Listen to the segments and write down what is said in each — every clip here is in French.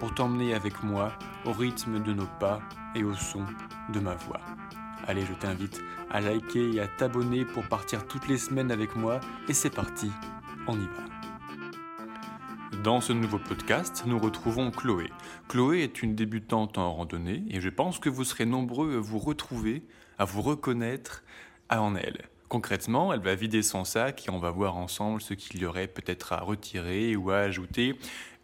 pour t'emmener avec moi au rythme de nos pas et au son de ma voix. Allez, je t'invite à liker et à t'abonner pour partir toutes les semaines avec moi et c'est parti, on y va. Dans ce nouveau podcast, nous retrouvons Chloé. Chloé est une débutante en randonnée et je pense que vous serez nombreux à vous retrouver, à vous reconnaître en elle. Concrètement, elle va vider son sac et on va voir ensemble ce qu'il y aurait peut-être à retirer ou à ajouter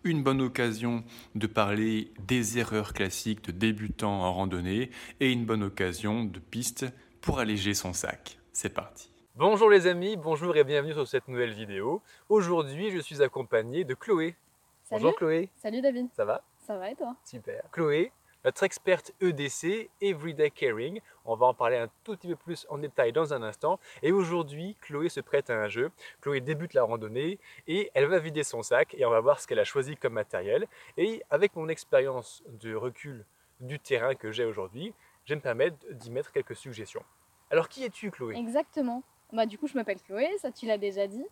une bonne occasion de parler des erreurs classiques de débutants en randonnée et une bonne occasion de piste pour alléger son sac. C'est parti. Bonjour les amis, bonjour et bienvenue sur cette nouvelle vidéo. Aujourd'hui, je suis accompagné de Chloé. Salut. Bonjour Chloé. Salut David. Ça va? Ça va et toi? Super. Chloé, notre experte EDC, Everyday Caring. On va en parler un tout petit peu plus en détail dans un instant. Et aujourd'hui, Chloé se prête à un jeu. Chloé débute la randonnée et elle va vider son sac et on va voir ce qu'elle a choisi comme matériel. Et avec mon expérience de recul du terrain que j'ai aujourd'hui, je vais me permettre d'y mettre quelques suggestions. Alors, qui es-tu, Chloé? Exactement. Bah, du coup, je m'appelle Chloé, ça tu l'as déjà dit.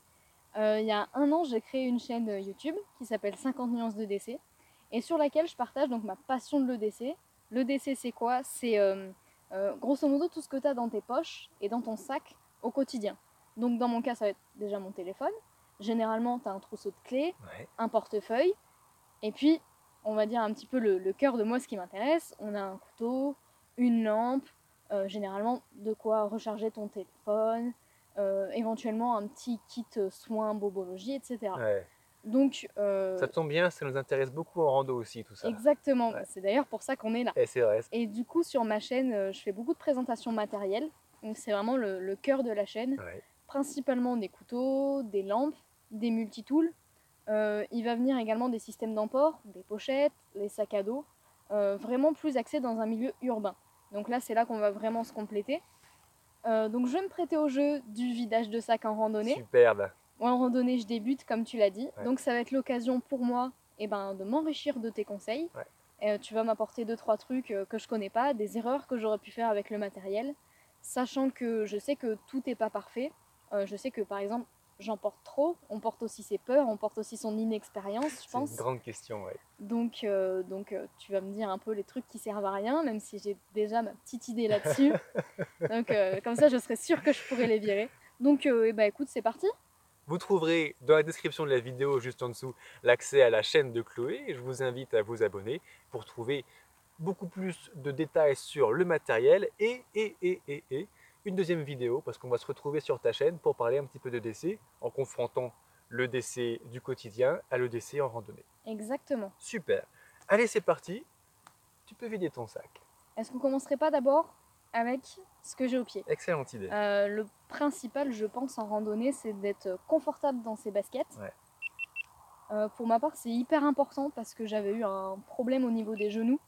Euh, il y a un an, j'ai créé une chaîne YouTube qui s'appelle 50 nuances de DC et sur laquelle je partage donc ma passion de l'EDC. L'EDC, c'est quoi? C'est euh, euh, grosso modo tout ce que tu as dans tes poches et dans ton sac au quotidien. Donc, dans mon cas, ça va être déjà mon téléphone. Généralement, tu as un trousseau de clés, Ouais. un portefeuille, et puis, on va dire un petit peu le, le cœur de moi, ce qui m'intéresse. On a un couteau, une lampe, euh, généralement de quoi recharger ton téléphone, euh, éventuellement un petit kit soins, bobologie, etc. Ouais. Donc, euh, Ça tombe bien, ça nous intéresse beaucoup en rando aussi, tout ça. exactement, Ouais. c'est d'ailleurs pour ça qu'on est là. Et c'est vrai. Et du coup, sur ma chaîne, euh, je fais beaucoup de présentations matérielles. Donc, c'est vraiment le, le cœur de la chaîne. Ouais. Principalement des couteaux, des lampes, des multitools. Euh, il va venir également des systèmes d'emport, des pochettes, les sacs à dos. euh, vraiment plus axé dans un milieu urbain. Donc là, c'est là qu'on va vraiment se compléter. Donc, je vais me prêter au jeu du vidage de sac en randonnée. Superbe. Moi, en randonnée, je débute, comme tu l'as dit. Ouais. Donc, ça va être l'occasion pour moi eh ben, de m'enrichir de tes conseils. Ouais. Euh, tu vas m'apporter deux, trois trucs euh, que je connais pas, des erreurs que j'aurais pu faire avec le matériel, sachant que je sais que tout n'est pas parfait. Euh, je sais que, par exemple, j'en porte trop. On porte aussi ses peurs, on porte aussi son inexpérience, je C'est pense. une grande question, ouais. Donc, euh, donc euh, tu vas me dire un peu les trucs qui servent à rien, même si j'ai déjà ma petite idée là-dessus. donc, euh, comme ça, je serais sûre que je pourrais les virer. Donc, eh ben, écoute, c'est parti. Vous trouverez dans la description de la vidéo, juste en dessous, l'accès à la chaîne de Chloé. Je vous invite à vous abonner pour trouver beaucoup plus de détails sur le matériel et, et, et, et, et une deuxième vidéo, parce qu'on va se retrouver sur ta chaîne pour parler un petit peu de DC en confrontant le DC du quotidien à le DC en randonnée. Exactement. Super. Allez, c'est parti. Tu peux vider ton sac. Est-ce qu'on commencerait pas d'abord? Avec ce que j'ai au pied Excellente idée. Euh, Le principal, je pense, en randonnée, c'est d'être confortable dans ses baskets. Ouais. Euh, pour ma part, c'est hyper important parce que j'avais eu un problème au niveau des genoux.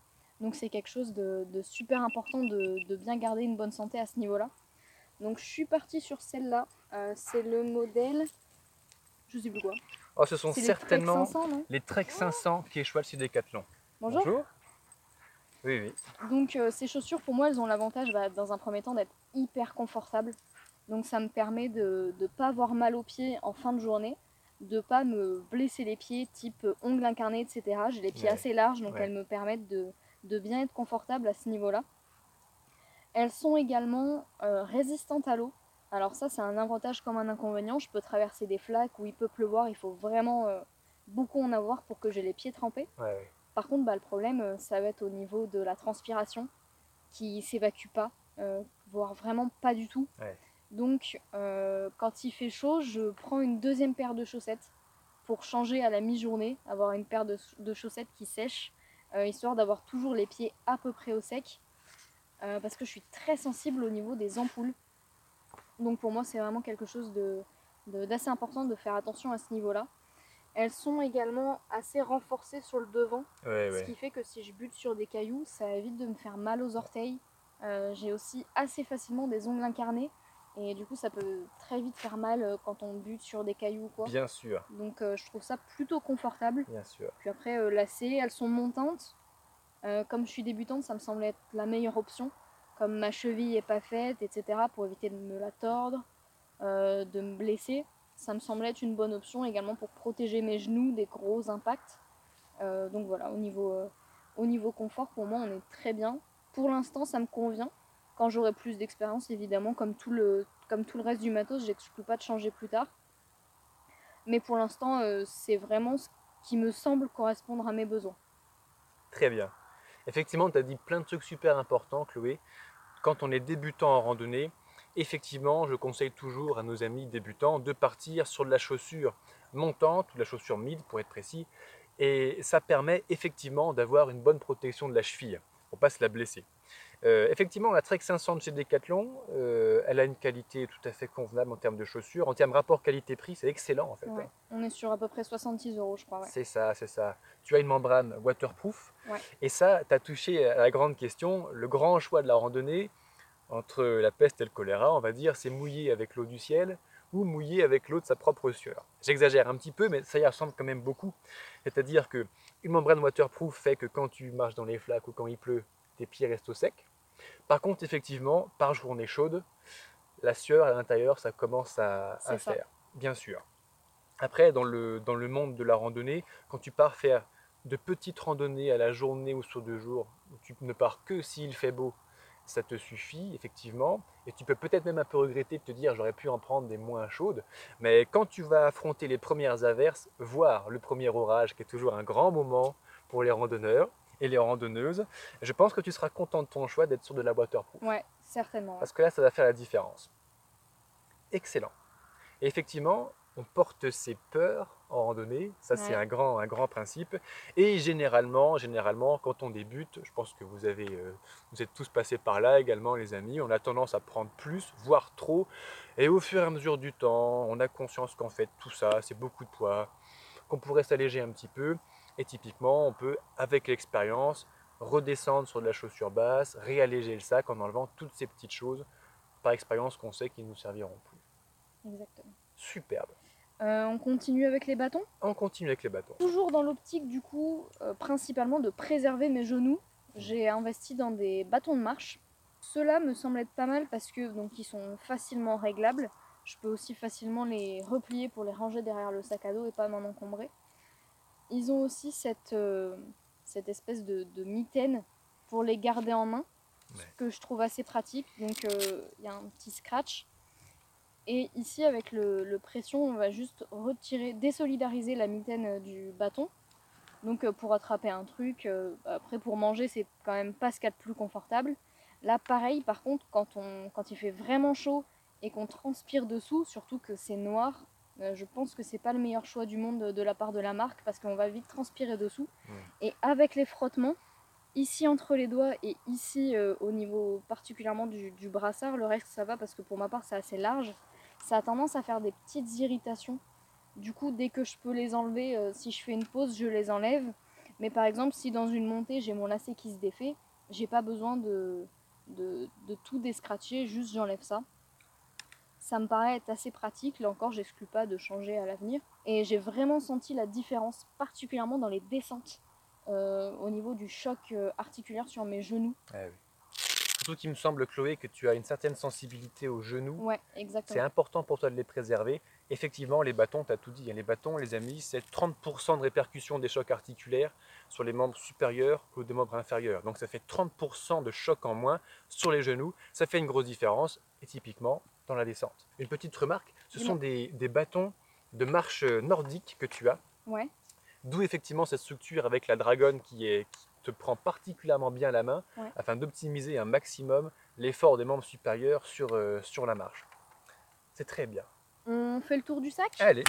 Donc c'est quelque chose de, de super important de, de bien garder une bonne santé à ce niveau-là. Donc je suis partie sur celle-là. Euh, c'est le modèle... Je sais plus quoi. Oh, ce sont C'est les certainement Trek 500, non? les Trek 500 qui cheval sur Decathlon. Bonjour. Oui, oui. Donc euh, ces chaussures pour moi elles ont l'avantage bah, dans un premier temps d'être hyper confortables. Donc ça me permet de ne pas avoir mal aux pieds en fin de journée, de pas me blesser les pieds type euh, ongles incarnés, etc. J'ai les pieds Ouais. assez larges donc Ouais. elles me permettent de, de bien être confortable à ce niveau-là. Elles sont également euh, résistantes à l'eau. Alors ça c'est un avantage comme un inconvénient. Je peux traverser des flaques où il peut pleuvoir, il faut vraiment euh, beaucoup en avoir pour que j'ai les pieds trempés. Ouais. Par contre, bah, le problème, euh, ça va être au niveau de la transpiration qui s'évacue pas, euh, voire vraiment pas du tout. Ouais. Donc, euh, quand il fait chaud, je prends une deuxième paire de chaussettes pour changer à la mi-journée, avoir une paire de, de chaussettes qui sèchent, euh, histoire d'avoir toujours les pieds à peu près au sec, parce que je suis très sensible au niveau des ampoules. Donc pour moi, c'est vraiment quelque chose de- de- d'assez important de faire attention à ce niveau-là. Elles sont également assez renforcées sur le devant, Ouais, ce ouais. qui fait que si je bute sur des cailloux, ça évite de me faire mal aux orteils Euh, j'ai aussi assez facilement des ongles incarnés. Et du coup, ça peut très vite faire mal euh, quand on bute sur des cailloux ou quoi. Bien sûr, Donc, euh, je trouve ça plutôt confortable. bien sûr. Puis après, euh, lacets, elles sont montantes. Euh, comme je suis débutante, ça me semble être la meilleure option. Comme ma cheville est pas faite, etc., pour éviter de me la tordre, de me blesser, ça me semble être une bonne option également pour protéger mes genoux des gros impacts. Euh, donc voilà, au niveau, euh, au niveau confort, pour moi, on est très bien. Pour l'instant, ça me convient. Quand j'aurai plus d'expérience, évidemment, comme tout, le, comme tout le reste du matos, j'exclus pas de changer plus tard. Mais pour l'instant, euh, c'est vraiment ce qui me semble correspondre à mes besoins. Très bien. Effectivement, tu as dit plein de trucs super importants, Chloé. Quand on est débutant en randonnée, effectivement, je conseille toujours à nos amis débutants de partir sur de la chaussure montante ou de la chaussure mid pour être précis. Et ça permet effectivement d'avoir une bonne protection de la cheville pour pas se la blesser. Euh, effectivement, la Trek 500 de chez Decathlon, euh, elle a une qualité tout à fait convenable en termes de chaussures. En termes rapport qualité-prix, c'est excellent en fait. Ouais. hein. On est sur à peu près 66 euros, je crois. ouais. C'est ça, c'est ça. Tu as une membrane waterproof. Ouais. Et ça, tu as touché à la grande question. Le grand choix de la randonnée, entre la peste et le choléra, on va dire, c'est mouiller avec l'eau du ciel ou mouiller avec l'eau de sa propre sueur. J'exagère un petit peu, mais ça y ressemble quand même beaucoup. C'est-à-dire que une membrane waterproof fait que quand tu marches dans les flaques ou quand il pleut, tes pieds restent au sec. Par contre, effectivement, par journée chaude, la sueur à l'intérieur, ça commence à, à ça. faire, bien sûr. Après, dans le, dans le monde de la randonnée, quand tu pars faire de petites randonnées à la journée ou sur deux jours, où tu ne pars que s'il fait beau, ça te suffit, effectivement. Et tu peux peut-être même un peu regretter de te dire j'aurais pu en prendre des moins chaudes. Mais quand tu vas affronter les premières averses, voire le premier orage, qui est toujours un grand moment pour les randonneurs et les randonneuses, je pense que tu seras content de ton choix d'être sur de la waterproof. Ouais, certainement. Parce que là, ça va faire la différence. Excellent. Et effectivement, on porte ses peurs en randonnée, ça c'est un grand, un grand principe. Et généralement, généralement, quand on débute, je pense que vous avez, euh, vous êtes tous passés par là également, les amis. On a tendance à prendre plus, voire trop. Et au fur et à mesure du temps, on a conscience qu'en fait tout ça, c'est beaucoup de poids, qu'on pourrait s'alléger un petit peu. Et typiquement, on peut, avec l'expérience, redescendre sur de la chaussure basse, réalléger le sac en enlevant toutes ces petites choses par expérience qu'on sait qu'ils ne nous serviront plus. Exactement. Superbe. Euh, on continue avec les bâtons. On continue avec les bâtons. Toujours dans l'optique du coup, euh, principalement de préserver mes genoux, j'ai investi dans des bâtons de marche. Ceux-là me semblent être pas mal parce que donc ils sont facilement réglables. Je peux aussi facilement les replier pour les ranger derrière le sac à dos et pas m'en encombrer. Ils ont aussi cette, euh, cette espèce de, de mitaine pour les garder en main, Ouais. ce que je trouve assez pratique. Donc il y a un petit scratch. Et ici, avec le, le pression, on va juste retirer, désolidariser la mitaine euh, du bâton. Donc euh, pour attraper un truc, euh, après pour manger, c'est quand même pas ce qu'il y a de plus confortable. Là, pareil, par contre, quand, on, quand il fait vraiment chaud et qu'on transpire dessous, surtout que c'est noir, je pense que c'est pas le meilleur choix du monde de, la part de la marque parce qu'on va vite transpirer dessous. Et avec les frottements, ici entre les doigts et ici euh, au niveau particulièrement du, du brassard, le reste ça va parce que pour ma part c'est assez large, ça a tendance à faire des petites irritations. Du coup, dès que je peux les enlever, euh, si je fais une pause, je les enlève. Mais par exemple, si dans une montée j'ai mon lacet qui se défait, j'ai pas besoin de, de, tout descratcher, juste j'enlève ça. Ça me paraît être assez pratique, là encore j'exclus pas de changer à l'avenir. Et j'ai vraiment senti la différence, particulièrement dans les descentes, euh, au niveau du choc euh, articulaire sur mes genoux. Surtout qu'il me semble, Chloé, que tu as une certaine sensibilité aux genoux. Ouais, C'est exactement. important pour toi de les préserver. Effectivement, les bâtons, tu as tout dit. hein, Les bâtons, les amis, c'est 30% de répercussion des chocs articulaires sur les membres supérieurs ou des membres inférieurs. Donc ça fait 30% de choc en moins sur les genoux. Ça fait une grosse différence, et typiquement dans la descente. Une petite remarque, ce sont des, des bâtons de marche nordique que tu as. Ouais, D'où effectivement cette structure avec la dragonne qui, est, te prend particulièrement bien la main Ouais. afin d'optimiser un maximum l'effort des membres supérieurs sur, euh, sur la marche. C'est très bien. on fait le tour du sac? Allez,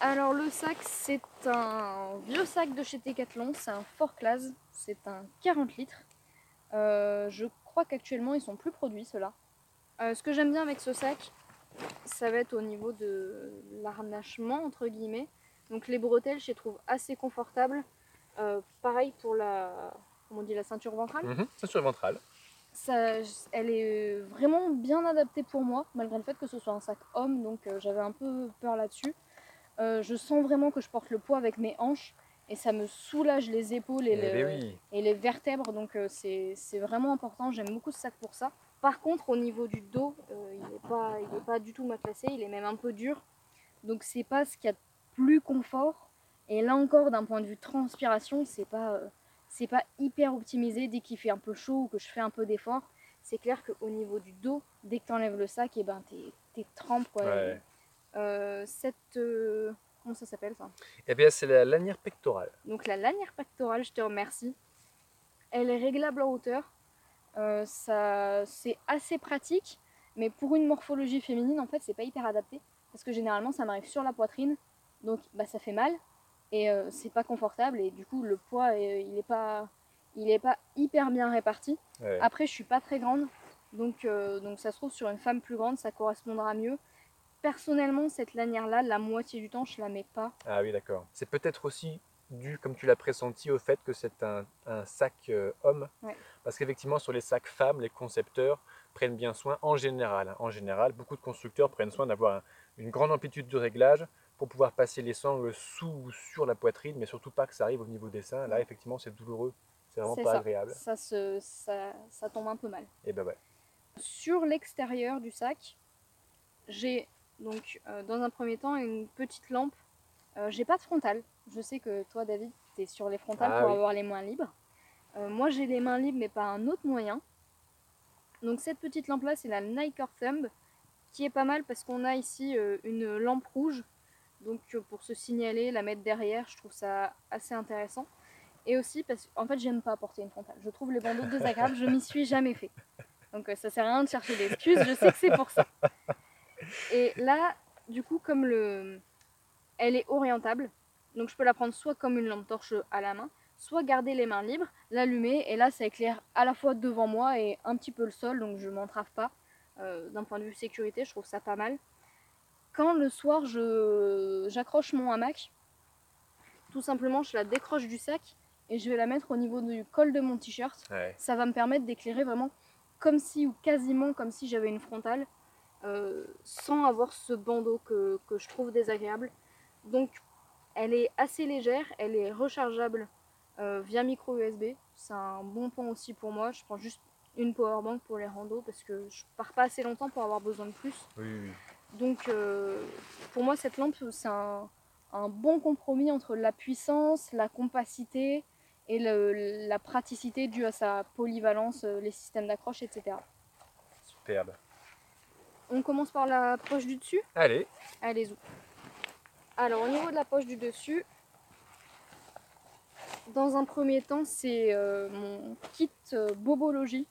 Alors le sac, c'est un vieux sac de chez Decathlon, c'est un Fort Class, c'est un 40 litres. Euh, je crois qu'actuellement ils sont plus produits ceux-là. Euh, ce que j'aime bien avec ce sac, ça va être au niveau de l'arnachement entre guillemets. Donc les bretelles, je les trouve assez confortables. Euh, pareil pour la, comment on dit, la ceinture ventrale. Mhm, Ceinture ventrale. Ça, elle est vraiment bien adaptée pour moi, malgré le fait que ce soit un sac homme, donc euh, j'avais un peu peur là-dessus. Euh, je sens vraiment que je porte le poids avec mes hanches et ça me soulage les épaules et, Eh ben oui. et les vertèbres, donc euh, c'est vraiment important. J'aime beaucoup ce sac pour ça. Par contre, au niveau du dos, euh, il n'est pas, pas du tout matelassé, il est même un peu dur. Donc c'est pas ce qu'il y a de plus confort. Et là encore, d'un point de vue transpiration, c'est pas, euh, c'est pas hyper optimisé dès qu'il fait un peu chaud ou que je fais un peu d'effort. C'est clair qu'au niveau du dos, dès que tu enlèves le sac, et ben t'es, t'es trempe quoi. Ouais. Euh, cette, euh, comment ça s'appelle ça? Eh bien, c'est la lanière pectorale. donc la lanière pectorale, je te remercie. Elle est réglable en hauteur. Euh, ça, c'est assez pratique, mais pour une morphologie féminine, en fait, c'est pas hyper adapté. Parce que généralement, ça m'arrive sur la poitrine, donc bah, ça fait mal et euh, c'est pas confortable. Et du coup, le poids, euh, il est pas, il est pas hyper bien réparti. Ouais. Après, je suis pas très grande, donc, euh, donc ça se trouve sur une femme plus grande, ça correspondra mieux. Personnellement, cette lanière-là, la moitié du temps, je la mets pas. Ah oui, d'accord. C'est peut-être aussi dû, comme tu l'as pressenti, au fait que c'est un, un sac euh, homme. Ouais. Parce qu'effectivement, sur les sacs femmes, les concepteurs prennent bien soin, en général, hein, en général, beaucoup de constructeurs prennent soin d'avoir un- une grande amplitude de réglage pour pouvoir passer les sangles sous ou sur la poitrine, mais surtout pas que ça arrive au niveau des seins. Là, effectivement, c'est douloureux. C'est vraiment pas ça. agréable. Ça, se, ça, ça tombe un peu mal. Et ben ouais. Sur l'extérieur du sac, j'ai donc euh, dans un premier temps une petite lampe. Euh, j'ai pas de frontale. Je sais que toi, David, tu es sur les frontales Ah pour oui. avoir les mains libres. Euh, moi, j'ai les mains libres, mais pas un autre moyen. Donc cette petite lampe-là, c'est la Niker Thumb, qui est pas mal parce qu'on a ici une lampe rouge. Donc euh, pour se signaler, la mettre derrière, je trouve ça assez intéressant. Et aussi parce qu'en fait, j'aime pas porter une frontale. Je trouve les bandeaux désagréables, je m'y suis jamais fait. Donc euh, ça sert à rien de chercher d'excuses, je sais que c'est pour ça. Et là, du coup, comme le, elle est orientable, donc je peux la prendre soit comme une lampe torche à la main, soit garder les mains libres, l'allumer, et là ça éclaire à la fois devant moi et un petit peu le sol, donc je m'entrave pas. Euh, D'un point de vue sécurité, je trouve ça pas mal. Quand le soir je j'accroche mon hamac, tout simplement je la décroche du sac et je vais la mettre au niveau du col de mon t-shirt Ouais. ça va me permettre d'éclairer vraiment comme si ou quasiment comme si j'avais une frontale euh, sans avoir ce bandeau que, que je trouve désagréable. Donc elle est assez légère, elle est rechargeable euh, via micro USB. C'est un bon point aussi pour moi. Je prends juste une powerbank pour les randos parce que je pars pas assez longtemps pour avoir besoin de plus. Oui, oui. Donc euh, pour moi cette lampe c'est un, un bon compromis entre la puissance, la compacité et le- la praticité due à sa polyvalence, euh, les systèmes d'accroche, etc. Superbe. On commence par la poche du dessus? Allez. Allez, y Alors au niveau de la poche du dessus, dans un premier temps c'est euh, mon kit euh, Bobologie.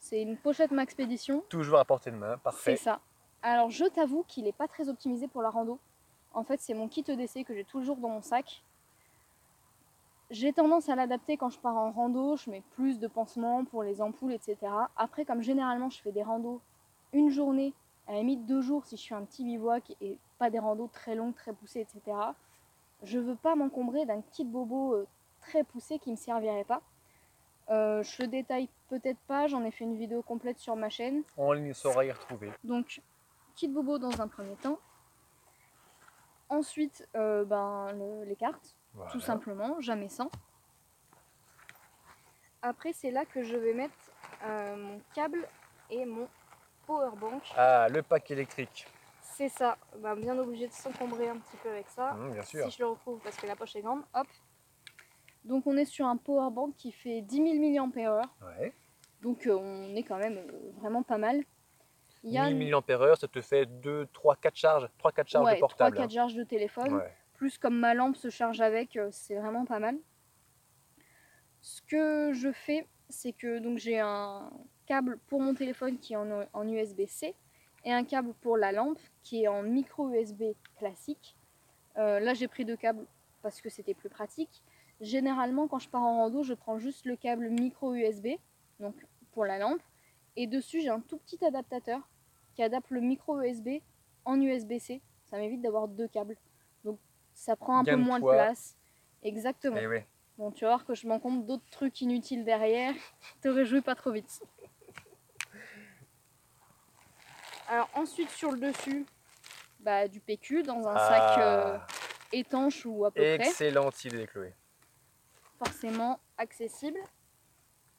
C'est une pochette Maxpédition. Toujours à portée de main. C'est Parfait. ça. Alors je t'avoue qu'il n'est pas très optimisé pour la rando. En fait, c'est mon kit EDC que j'ai toujours dans mon sac. J'ai tendance à l'adapter quand je pars en rando, je mets plus de pansements pour les ampoules, etc. Après, comme généralement je fais des randos une journée, à la limite deux jours si je fais un petit bivouac et pas des randos très longues, très poussées, etc. Je veux pas m'encombrer d'un kit bobo euh, très poussé qui me servirait pas. Euh, je le détaille peut-être pas, j'en ai fait une vidéo complète sur ma chaîne. En ligne, saura y retrouver. Donc, kit bobo dans un premier temps. Ensuite, euh, ben, le- les cartes, Voilà. tout simplement, jamais sans. Après, c'est là que je vais mettre euh, mon câble et mon powerbank. Ah, le pack électrique. C'est ça, ben, bien obligé de s'encombrer un petit peu avec ça. Hum, bien sûr. Si je le retrouve parce que la poche est grande, hop. Donc on est sur un powerbank qui fait 10 000 mAh. Ouais. Donc euh, on est quand même vraiment pas mal. Y a 1000 mAh, ça te fait 2, 3, 4 charges, 3, 4 charges ouais, de portable. 3-4 charges de téléphone. Ouais. plus comme ma lampe se charge avec, euh, c'est vraiment pas mal. Ce que je fais, c'est que donc j'ai un câble pour mon téléphone qui est en, en USB-C et un câble pour la lampe qui est en micro USB classique. Euh, là j'ai pris deux câbles parce que c'était plus pratique. Généralement quand je pars en rando, je prends juste le câble micro USB, donc pour la lampe, et dessus j'ai un tout petit adaptateur qui adapte le micro USB en USB-C. Ça m'évite d'avoir deux câbles. Donc ça prend un Gain peu moins de place. Exactement. Eh ouais. Bon, tu vas voir que je m'en compte d'autres trucs inutiles derrière. Te réjouis pas trop vite. Alors ensuite sur le dessus, bah, du PQ dans un sac euh, Ah, étanche ou à peu près. excellente idée, Chloé. forcément accessible.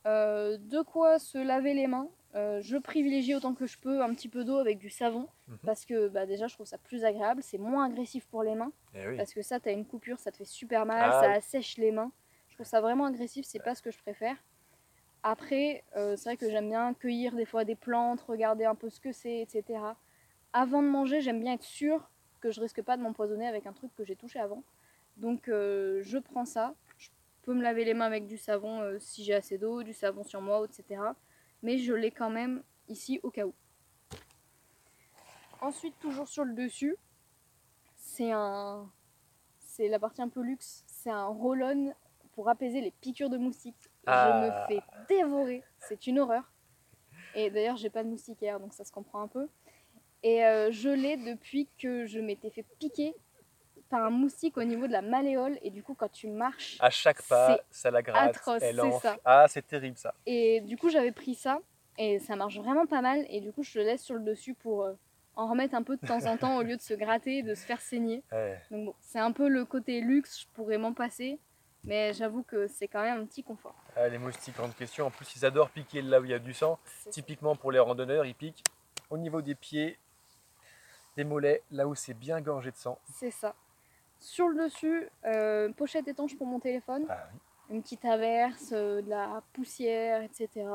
Euh, de quoi se laver les mains? Euh, je privilégie autant que je peux un petit peu d'eau avec du savon Mhm. parce que bah, déjà je trouve ça plus agréable, c'est moins agressif pour les mains Eh oui. parce que ça t'as une coupure, ça te fait super mal, Ah ça assèche les mains. Je trouve ça vraiment agressif, c'est pas ce que je préfère. Après, euh, c'est vrai que j'aime bien cueillir des fois des plantes, regarder un peu ce que c'est, etc. Avant de manger, j'aime bien être sûre que je risque pas de m'empoisonner avec un truc que j'ai touché avant. Donc euh, je prends ça. Je peux me laver les mains avec du savon si j'ai assez d'eau, du savon sur moi, etc. Mais je l'ai quand même ici au cas où. Ensuite, toujours sur le dessus, c'est un, c'est la partie un peu luxe. C'est un roll-on pour apaiser les piqûres de moustiques. Ah. Je me fais dévorer. C'est une horreur. Et d'ailleurs, j'ai pas de moustiquaire, donc ça se comprend un peu. Et euh, je l'ai depuis que je m'étais fait piquer un moustique au niveau de la malléole. Et du coup, quand tu marches, À chaque pas, ça la gratte, atroce, elle ça. Ah, c'est terrible ça. et du coup, j'avais pris ça. Et ça marche vraiment pas mal. Et du coup, je le laisse sur le dessus pour euh, en remettre un peu de temps en temps au lieu de se gratter et de se faire saigner. Ouais. Donc bon, c'est un peu le côté luxe, je pourrais m'en passer. Mais j'avoue que c'est quand même un petit confort. Ah, les moustiques, grande question. En plus, ils adorent piquer là où il y a du sang. Typiquement pour les randonneurs, ils piquent au niveau des pieds, des mollets, là où c'est bien gorgé de sang. C'est ça. Sur le dessus, euh, pochette étanche pour mon téléphone, Ah oui. une petite averse, euh, de la poussière, etc.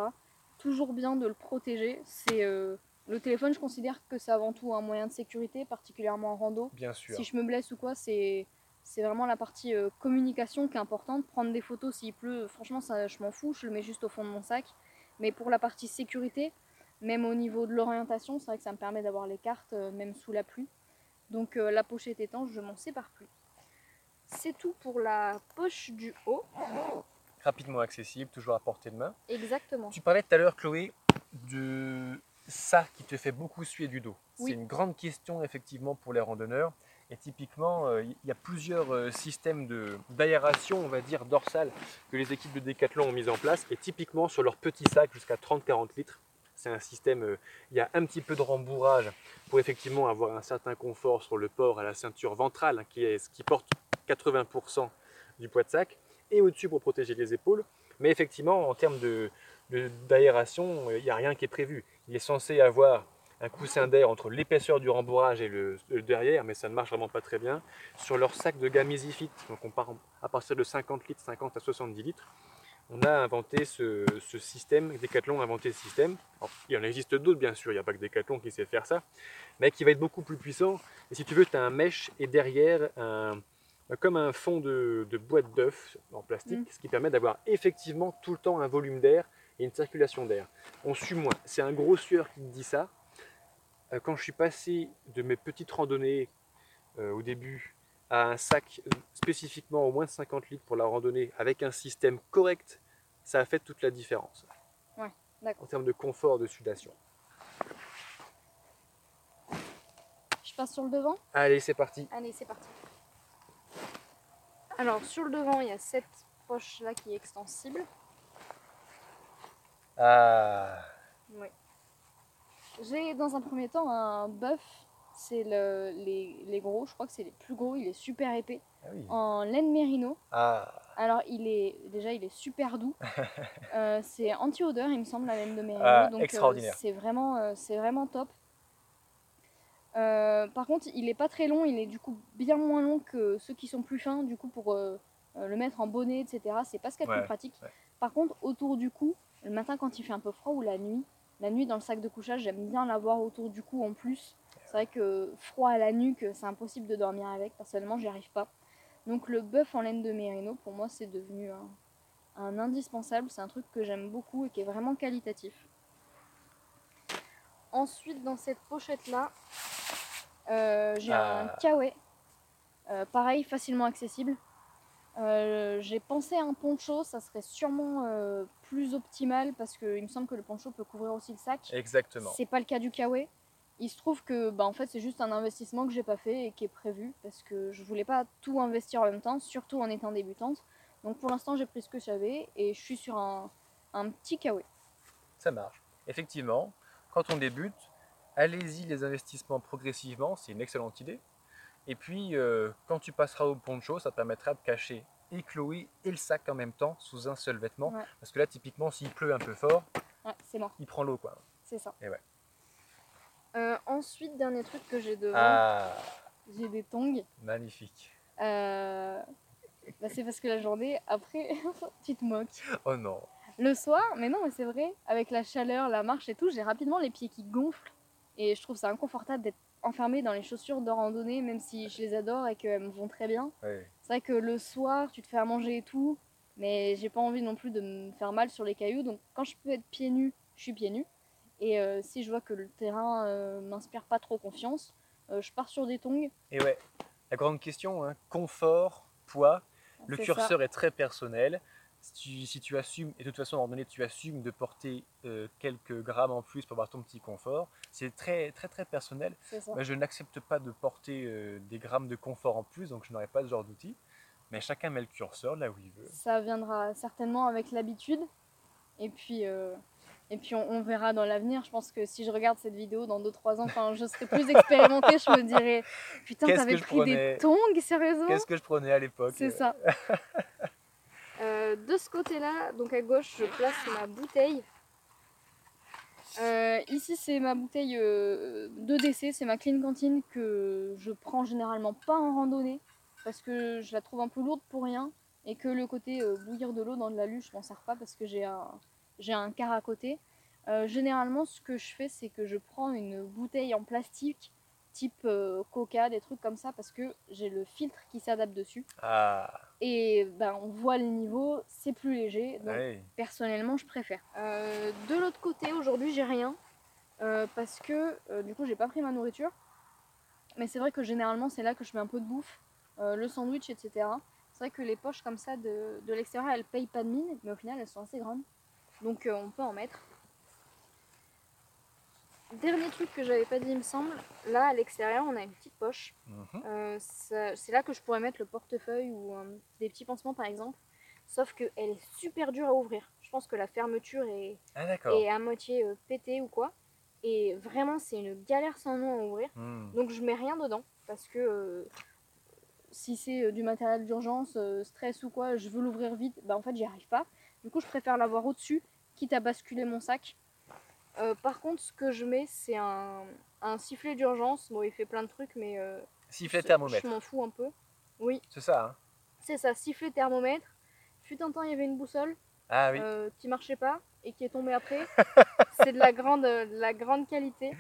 Toujours bien de le protéger. C'est euh, le téléphone, je considère que c'est avant tout un moyen de sécurité, particulièrement en rando. Bien sûr. Si je me blesse ou quoi, c'est c'est vraiment la partie euh, communication qui est importante. Prendre des photos s'il pleut, franchement, ça, je m'en fous, je le mets juste au fond de mon sac. Mais pour la partie sécurité, même au niveau de l'orientation, c'est vrai que ça me permet d'avoir les cartes, euh, même sous la pluie. Donc euh, la pochette étanche, je m'en sépare plus. C'est tout pour la poche du haut. Rapidement accessible, toujours à portée de main. Exactement. Tu parlais tout à l'heure, Chloé, de ça qui te fait beaucoup suer du dos. Oui. C'est une grande question, effectivement, pour les randonneurs. Et typiquement, euh, il y a plusieurs euh, systèmes de- d'aération, on va dire, dorsale, que les équipes de Decathlon ont mis en place. Et typiquement, sur leur petit sac, jusqu'à 30-40 litres, c'est un système, euh, il y a un petit peu de rembourrage pour effectivement avoir un certain confort sur le port à la ceinture ventrale, hein, qui, est, ce qui porte 80% du poids de sac, et au-dessus pour protéger les épaules. Mais effectivement, en termes de, de- d'aération, euh, il n'y a rien qui est prévu. Il est censé avoir un coussin d'air entre l'épaisseur du rembourrage et le, derrière, mais ça ne marche vraiment pas très bien. Sur leur sac de gamme EasyFit, donc on part à partir de 50 litres, 50 à 70 litres, on a inventé ce, ce système, Decathlon a inventé ce système. Alors, il en existe d'autres bien sûr, il n'y a pas que Decathlon qui sait faire ça, mais qui va être beaucoup plus puissant. Et si tu veux, tu as un mesh et derrière un, comme un fond de, de boîte d'œufs en plastique, Mm. ce qui permet d'avoir effectivement tout le temps un volume d'air et une circulation d'air. On sue moins. C'est un gros sueur qui dit ça. Euh, Quand je suis passé de mes petites randonnées euh, au début à un sac euh, spécifiquement au moins de 50 litres pour la randonnée avec un système correct, ça a fait toute la différence D'accord. en termes de confort de sudation. Je passe sur le devant Allez, c'est parti. Allez, c'est parti. Alors, sur le devant, il y a cette poche là qui est extensible. Ah, Oui. J'ai dans un premier temps un buff. C'est le, les, les gros, je crois que c'est les plus gros. Il est super épais. ah oui. En laine mérino. Ah, Alors, il est déjà, il est super doux. Euh, c'est anti-odeur, il me semble, la laine de mérino. Ah, donc, euh, extraordinaire. c'est vraiment, euh, c'est vraiment top. Euh, par contre, il est pas très long. Il est du coup bien moins long que ceux qui sont plus fins. Du coup, pour euh, euh, le mettre en bonnet, etc., c'est pas ce qu'il y a de plus pratique. ouais. Par contre, autour du cou, le matin quand il fait un peu froid ou la nuit, la nuit dans le sac de couchage, j'aime bien l'avoir autour du cou en plus. C'est vrai que froid à la nuque, c'est impossible de dormir avec. Personnellement, j'y arrive pas. Donc le bœuf en laine de mérino, pour moi, c'est devenu un, un indispensable. C'est un truc que j'aime beaucoup et qui est vraiment qualitatif. Ensuite, dans cette pochette-là, euh, j'ai un Ah. kawaii. Euh, pareil, facilement accessible. Euh, j'ai pensé à un poncho, ça serait sûrement plus optimal parce qu'il me semble que le poncho peut couvrir aussi le sac. exactement. C'est pas le cas du kawaii. Il se trouve que bah, en fait, c'est juste un investissement que j'ai pas fait et qui est prévu parce que je voulais pas tout investir en même temps, surtout en étant débutante. Donc pour l'instant, j'ai pris ce que j'avais et je suis sur un, un petit kawaii. Ça marche. Effectivement, quand on débute, allez-y les investissements progressivement, c'est une excellente idée. Et puis, euh, quand tu passeras au poncho, ça te permettra de cacher et Chloé et le sac en même temps sous un seul vêtement. Ouais. Parce que là, typiquement, s'il pleut un peu fort, Ouais, c'est mort, il prend l'eau. quoi. c'est ça. Et ouais. Euh, ensuite, dernier truc que j'ai devant, Ah, j'ai des tongs. magnifique. Euh, bah, c'est parce que la journée, après, tu te moques. Oh non. Le soir, mais non, mais c'est vrai, avec la chaleur, la marche et tout, j'ai rapidement les pieds qui gonflent. Et je trouve ça inconfortable d'être enfermée dans les chaussures de randonnée, même si je les adore et qu'elles me vont très bien. Ouais. C'est vrai que le soir, tu te fais à manger et tout, mais j'ai pas envie non plus de me faire mal sur les cailloux. Donc quand je peux être pieds nus, je suis pieds nus. Et euh, si je vois que le terrain euh, m'inspire pas trop confiance, euh, je pars sur des tongs. Et ouais, la grande question, hein, confort, poids, le curseur est très personnel. Si tu, si tu assumes, et de toute façon, en donné, tu assumes de porter euh, quelques grammes en plus pour avoir ton petit confort, c'est très, très, très personnel. Moi, je n'accepte pas de porter euh, des grammes de confort en plus, donc je n'aurai pas ce genre d'outil. Mais chacun met le curseur là où il veut. Ça viendra certainement avec l'habitude. Et puis, euh, et puis on, on verra dans l'avenir. Je pense que si je regarde cette vidéo dans 2-3 ans, quand je serai plus expérimentée, je me dirai Putain, t'avais pris prenais? des tongs, sérieusement? Qu'est-ce que je prenais à l'époque? C'est ça. De ce côté-là, donc à gauche, je place ma bouteille. Euh, ici, c'est ma bouteille euh, de décès, c'est ma clean cantine que je prends généralement pas en randonnée parce que je la trouve un peu lourde pour rien et que le côté euh, bouillir de l'eau dans de la luge, je m'en sers pas parce que j'ai un, j'ai à côté. Généralement, ce que je fais, c'est que je prends une bouteille en plastique type euh, coca, des trucs comme ça parce que j'ai le filtre qui s'adapte dessus. Ah, Et ben, on voit le niveau, c'est plus léger. Donc personnellement, je préfère. Euh, de l'autre côté, aujourd'hui, j'ai rien. euh, parce que du coup, j'ai pas pris ma nourriture. Mais c'est vrai que généralement, c'est là que je mets un peu de bouffe, le sandwich, etc. C'est vrai que les poches comme ça de, de l'extérieur, elles payent pas de mine, mais au final, elles sont assez grandes. Donc on peut en mettre. Dernier truc que j'avais pas dit, il me semble, là à l'extérieur, on a une petite poche. Mhm. Euh, c'est là que je pourrais mettre le portefeuille ou euh, des petits pansements par exemple. Sauf qu'elle est super dure à ouvrir. Je pense que la fermeture est, Ah, est à moitié euh, pétée ou quoi. Et vraiment, c'est une galère sans nom à ouvrir. Hmm. Donc je mets rien dedans parce que euh, si c'est du matériel d'urgence, stress ou quoi, je veux l'ouvrir vite, bah en fait j'y arrive pas. Du coup je préfère l'avoir au-dessus, quitte à basculer mon sac. Euh, par contre ce que je mets c'est un, un sifflet d'urgence. Bon il fait plein de trucs mais euh, Sifflet thermomètre, je m'en fous un peu. Oui c'est ça. hein c'est ça, sifflet thermomètre. Fut un temps il y avait une boussole ah oui. euh, qui marchait pas et qui est tombée après. c'est de la grande, de la grande qualité.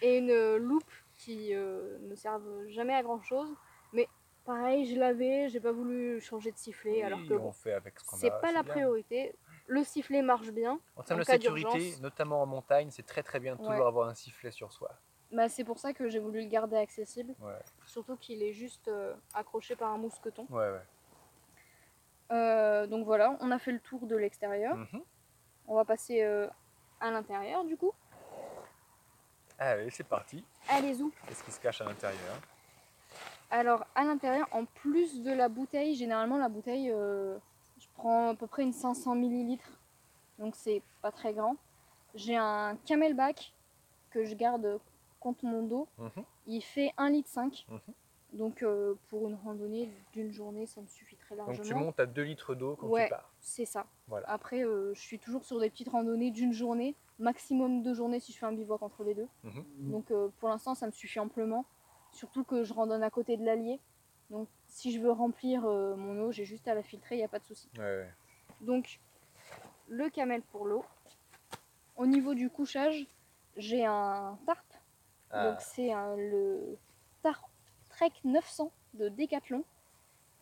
Et une loupe qui ne servent jamais à grand chose. Mais pareil, je l'avais, j'ai pas voulu changer de sifflet. alors que bon, c'est pas la bien. priorité. Le sifflet marche bien. En termes de sécurité, notamment en montagne, c'est très très bien de toujours avoir un sifflet sur soi. Bah, c'est pour ça que j'ai voulu le garder accessible. Ouais, Surtout qu'il est juste euh, accroché par un mousqueton. ouais, ouais. Euh, donc voilà, on a fait le tour de l'extérieur. Mhm. On va passer euh, à l'intérieur du coup. Allez, c'est parti. Allez où Qu'est-ce qui se cache à l'intérieur? Alors, à l'intérieur, en plus de la bouteille, généralement la bouteille, je prends à peu près une 500 millilitres, donc c'est pas très grand. J'ai un camelback que je garde contre mon dos. Mhm. Il fait 1,5 litre. Mhm. Donc, euh, pour une randonnée d'une journée, ça me suffit très Donc largement. tu montes à 2 litres d'eau quand Ouais. tu pars. C'est ça. Voilà. Après, euh, je suis toujours sur des petites randonnées d'une journée, maximum deux journées si je fais un bivouac entre les deux. Mhm. Donc euh, pour l'instant, ça me suffit amplement. Surtout que je randonne à côté de l'Allier. Donc si je veux remplir euh, mon eau, j'ai juste à la filtrer, il n'y a pas de souci. Ouais, ouais. Donc le camel pour l'eau. Au niveau du couchage, j'ai un tarp. Ah, Donc c'est le Tarp Trek 900 de Decathlon.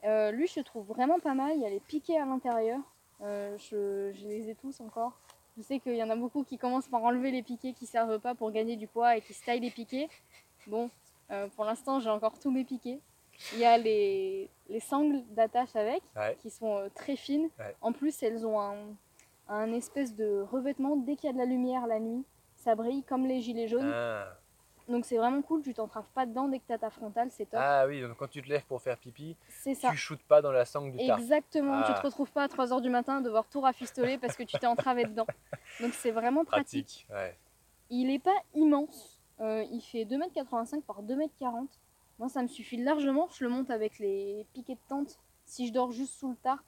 Euh, lui, je le trouve vraiment pas mal. Il y a les piquets à l'intérieur. Euh, je, je les ai tous encore. Je sais qu'il y en a beaucoup qui commencent par enlever les piquets qui servent pas pour gagner du poids et qui style les piquets. Bon, euh, pour l'instant, j'ai encore tous mes piquets. Il y a les, les sangles d'attache avec ouais. qui sont euh, très fines. Ouais. En plus, elles ont un, un espèce de revêtement. Dès qu'il y a de la lumière la nuit, ça brille comme les gilets jaunes. Ah, Donc c'est vraiment cool, tu t'entraves pas dedans dès que t'as ta frontale, c'est top. Ah oui, donc quand tu te lèves pour faire pipi, ça. tu shootes pas dans la sangle du tarp. Exactement, tu Ah. te retrouves pas à 3h du matin à devoir tout rafistoler parce que tu t'es entravé dedans. Donc c'est vraiment pratique. Pratique. Ouais. Il est pas immense, euh, il fait 2m85 par 2m40. Moi ça me suffit largement, je le monte avec les piquets de tente si je dors juste sous le tarp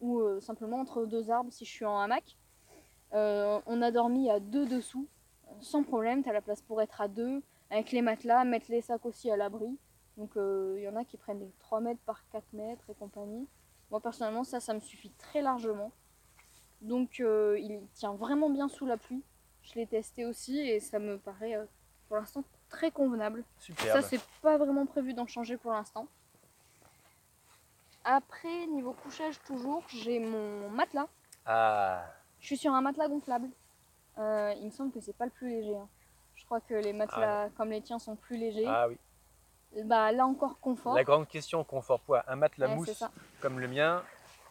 ou euh, simplement entre deux arbres si je suis en hamac. Euh, on a dormi à deux dessous, euh, sans problème, tu as la place pour être à deux, avec les matelas, mettre les sacs aussi à l'abri. Donc il y en a qui prennent des 3 mètres par 4 mètres et compagnie. Moi personnellement ça, ça me suffit très largement. Donc il tient vraiment bien sous la pluie. Je l'ai testé aussi et ça me paraît pour l'instant très convenable. Superbe. Ça, c'est pas vraiment prévu d'en changer pour l'instant. Après, niveau couchage, toujours, j'ai mon matelas. Ah, Je suis sur un matelas gonflable. Euh, il me semble que c'est pas le plus léger. hein. Je crois que les matelas comme les tiens sont plus légers. ah oui. Bah là encore confort. La grande question confort poids, un matelas Ouais, c'est mousse ça. comme le mien,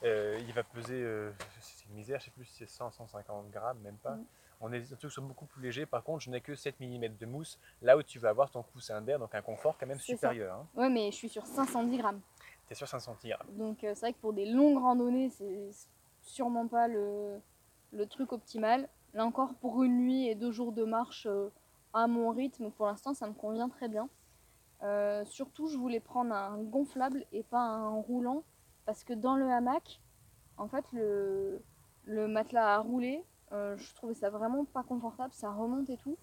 euh, il va peser, euh, c'est une misère, je sais plus si c'est 100, 150 grammes, même pas. Mm. On est des trucs qui sont beaucoup plus légers. Par contre, je n'ai que 7 mm de mousse, là où tu vas avoir ton coussin d'air, donc un confort quand même supérieur. Hein. Ouais, mais je suis sur 510 grammes. Tu es sur 500 grammes. Donc euh, c'est vrai que pour des longues randonnées, c'est sûrement pas le, le truc optimal. Là encore, pour une nuit et deux jours de marche euh, à mon rythme, pour l'instant, ça me convient très bien. Euh, surtout, je voulais prendre un gonflable et pas un roulant, parce que dans le hamac, en fait, le, le matelas à rouler, euh, je trouvais ça vraiment pas confortable, ça remonte et tout.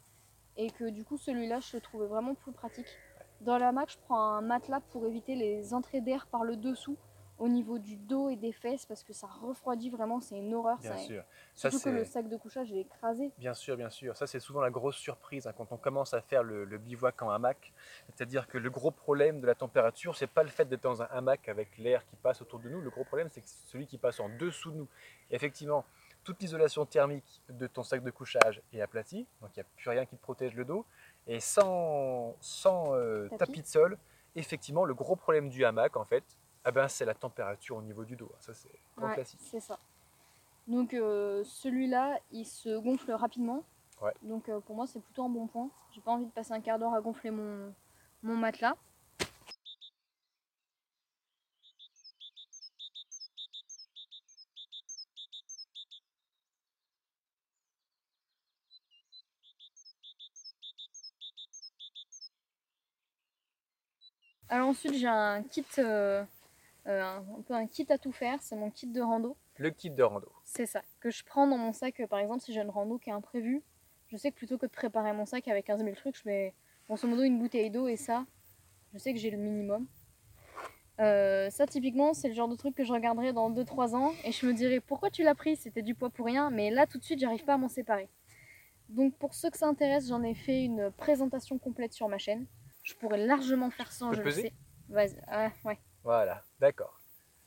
Et que du coup, celui-là, je le trouvais vraiment plus pratique. Dans le hamac, je prends un matelas pour éviter les entrées d'air par le dessous au niveau du dos et des fesses parce que ça refroidit vraiment, c'est une horreur. Bien ça- sûr. Ça, Surtout que le sac de couchage est écrasé. Bien sûr, bien sûr. Ça, c'est souvent la grosse surprise hein, quand on commence à faire le, le bivouac en hamac. C'est-à-dire que le gros problème de la température, c'est pas le fait d'être dans un hamac avec l'air qui passe autour de nous. Le gros problème, c'est que c'est celui qui passe en dessous de nous. Et effectivement, toute l'isolation thermique de ton sac de couchage est aplatie, donc il n'y a plus rien qui te protège le dos. Et sans, sans euh, Tapis. tapis de sol, effectivement, le gros problème du hamac, en fait, ah ben, c'est la température au niveau du dos. Ça, c'est grand Ouais, classique. c'est ça. Donc euh, celui-là, il se gonfle rapidement. Ouais. Donc euh, pour moi, c'est plutôt un bon point. J'ai pas envie de passer un quart d'heure à gonfler mon, mon matelas. Alors ensuite, j'ai un kit, euh, euh, un, un peu un kit à tout faire. C'est mon kit de rando. Le kit de rando. C'est ça, que je prends dans mon sac, euh, par exemple, si j'ai une rando qui est imprévue, je sais que plutôt que de préparer mon sac avec 15 000 trucs, je mets grosso modo une bouteille d'eau et ça, je sais que j'ai le minimum. Euh, ça, typiquement, c'est le genre de truc que je regarderai dans 2-3 ans et je me dirais pourquoi tu l'as pris, c'était du poids pour rien, mais là tout de suite, j'arrive pas à m'en séparer. Donc, pour ceux que ça intéresse, j'en ai fait une présentation complète sur ma chaîne. Je pourrais largement faire sans, je le sais. Vas-y, ah, ouais. Voilà, d'accord.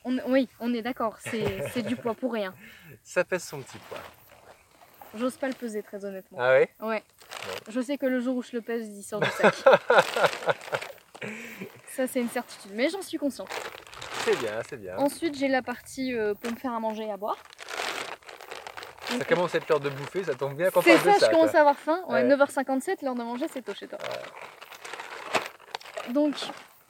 On- oui, on est d'accord, c'est du poids pour rien. Ça pèse son petit poids. J'ose pas le peser, très honnêtement. Ah ouais? Ouais. Bon. Je sais que le jour où je le pèse, il sort du sac. Ça, c'est une certitude. Mais j'en suis consciente. C'est bien, c'est bien. Ensuite, j'ai la partie euh, pour me faire à manger et à boire. Ça commence à être l'heure de bouffer, ça tombe bien qu'on C'est ça, ça. je commence à avoir faim. Ouais, Ouais. 9h57, l'heure de manger, c'est tôt chez toi. Donc,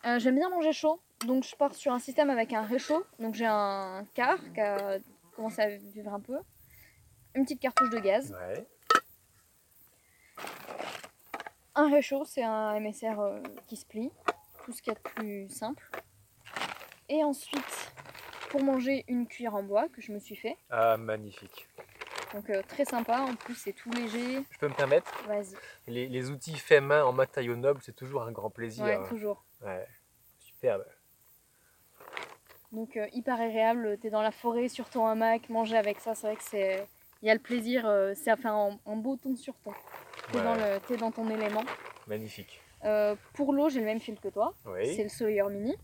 euh, j'aime bien manger chaud. Donc, je pars sur un système avec un réchaud. Donc, j'ai un quart qui a commencé à vivre un peu. Une petite cartouche de gaz. Ouais. Un réchaud, c'est un MSR euh, qui se plie, tout ce qu'il y a de plus simple. Et ensuite, pour manger, une cuillère en bois que je me suis fait. Ah, magnifique. Donc euh, très sympa, en plus c'est tout léger. Je peux me permettre Vas-y, les, les outils faits main en matériaux nobles, c'est toujours un grand plaisir. ouais, toujours. Ouais. Superbe. Donc euh, hyper agréable, t'es dans la forêt sur ton hamac, manger avec ça, c'est vrai que c'est... Il y a le plaisir, euh, ça fait un, un beau ton sur ton. T'es Ouais. dans, le- t'es dans ton élément. Magnifique. Pour l'eau, j'ai le même fil que toi, c'est Oui. le Sawyer Mini.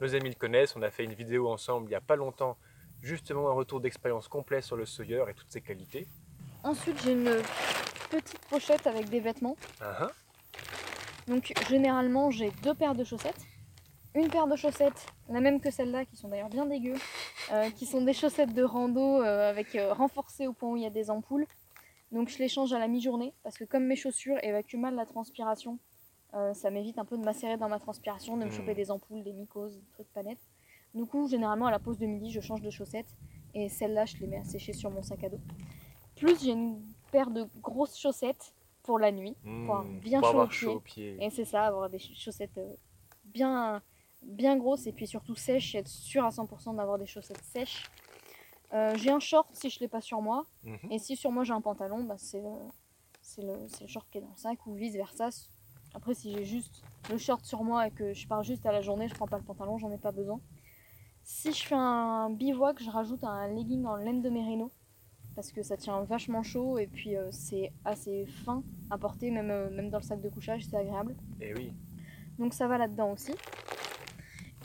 Nos amis le connaissent, on a fait une vidéo ensemble il n'y a pas longtemps, justement un retour d'expérience complet sur le Sawyer et toutes ses qualités. Ensuite, j'ai une petite pochette avec des vêtements. Ah. Donc généralement j'ai deux paires de chaussettes. Une paire de chaussettes, la même que celle-là, qui sont d'ailleurs bien dégueu, euh, qui sont des chaussettes de rando euh, avec euh, renforcées au point où il y a des ampoules. Donc je les change à la mi-journée parce que comme mes chaussures évacuent mal la transpiration, euh, ça m'évite un peu de macérer dans ma transpiration, de me Hmm. choper des ampoules, des mycoses, des trucs pas nets. Du coup, généralement à la pause de midi, je change de chaussettes et celles-là, je les mets à sécher sur mon sac à dos. Plus j'ai une paire de grosses chaussettes pour la nuit, pour Hmm, bien pour chaud avoir chaud aux pieds. Et c'est ça, avoir des chaussettes euh, bien, bien grosses et puis surtout sèches, et être sûr à 100% d'avoir des chaussettes sèches. Euh, j'ai un short si je l'ai pas sur moi, Mhm. et si sur moi j'ai un pantalon, bah, c'est le, c'est le, c'est le short qui est dans le sac ou vice versa. Après, si j'ai juste le short sur moi et que je pars juste à la journée, je prends pas le pantalon, j'en ai pas besoin. Si je fais un bivouac, je rajoute un legging en laine de mérino parce que ça tient vachement chaud et puis euh, c'est assez fin à porter, même, euh, même dans le sac de couchage, c'est agréable. Et oui. Donc ça va là-dedans aussi.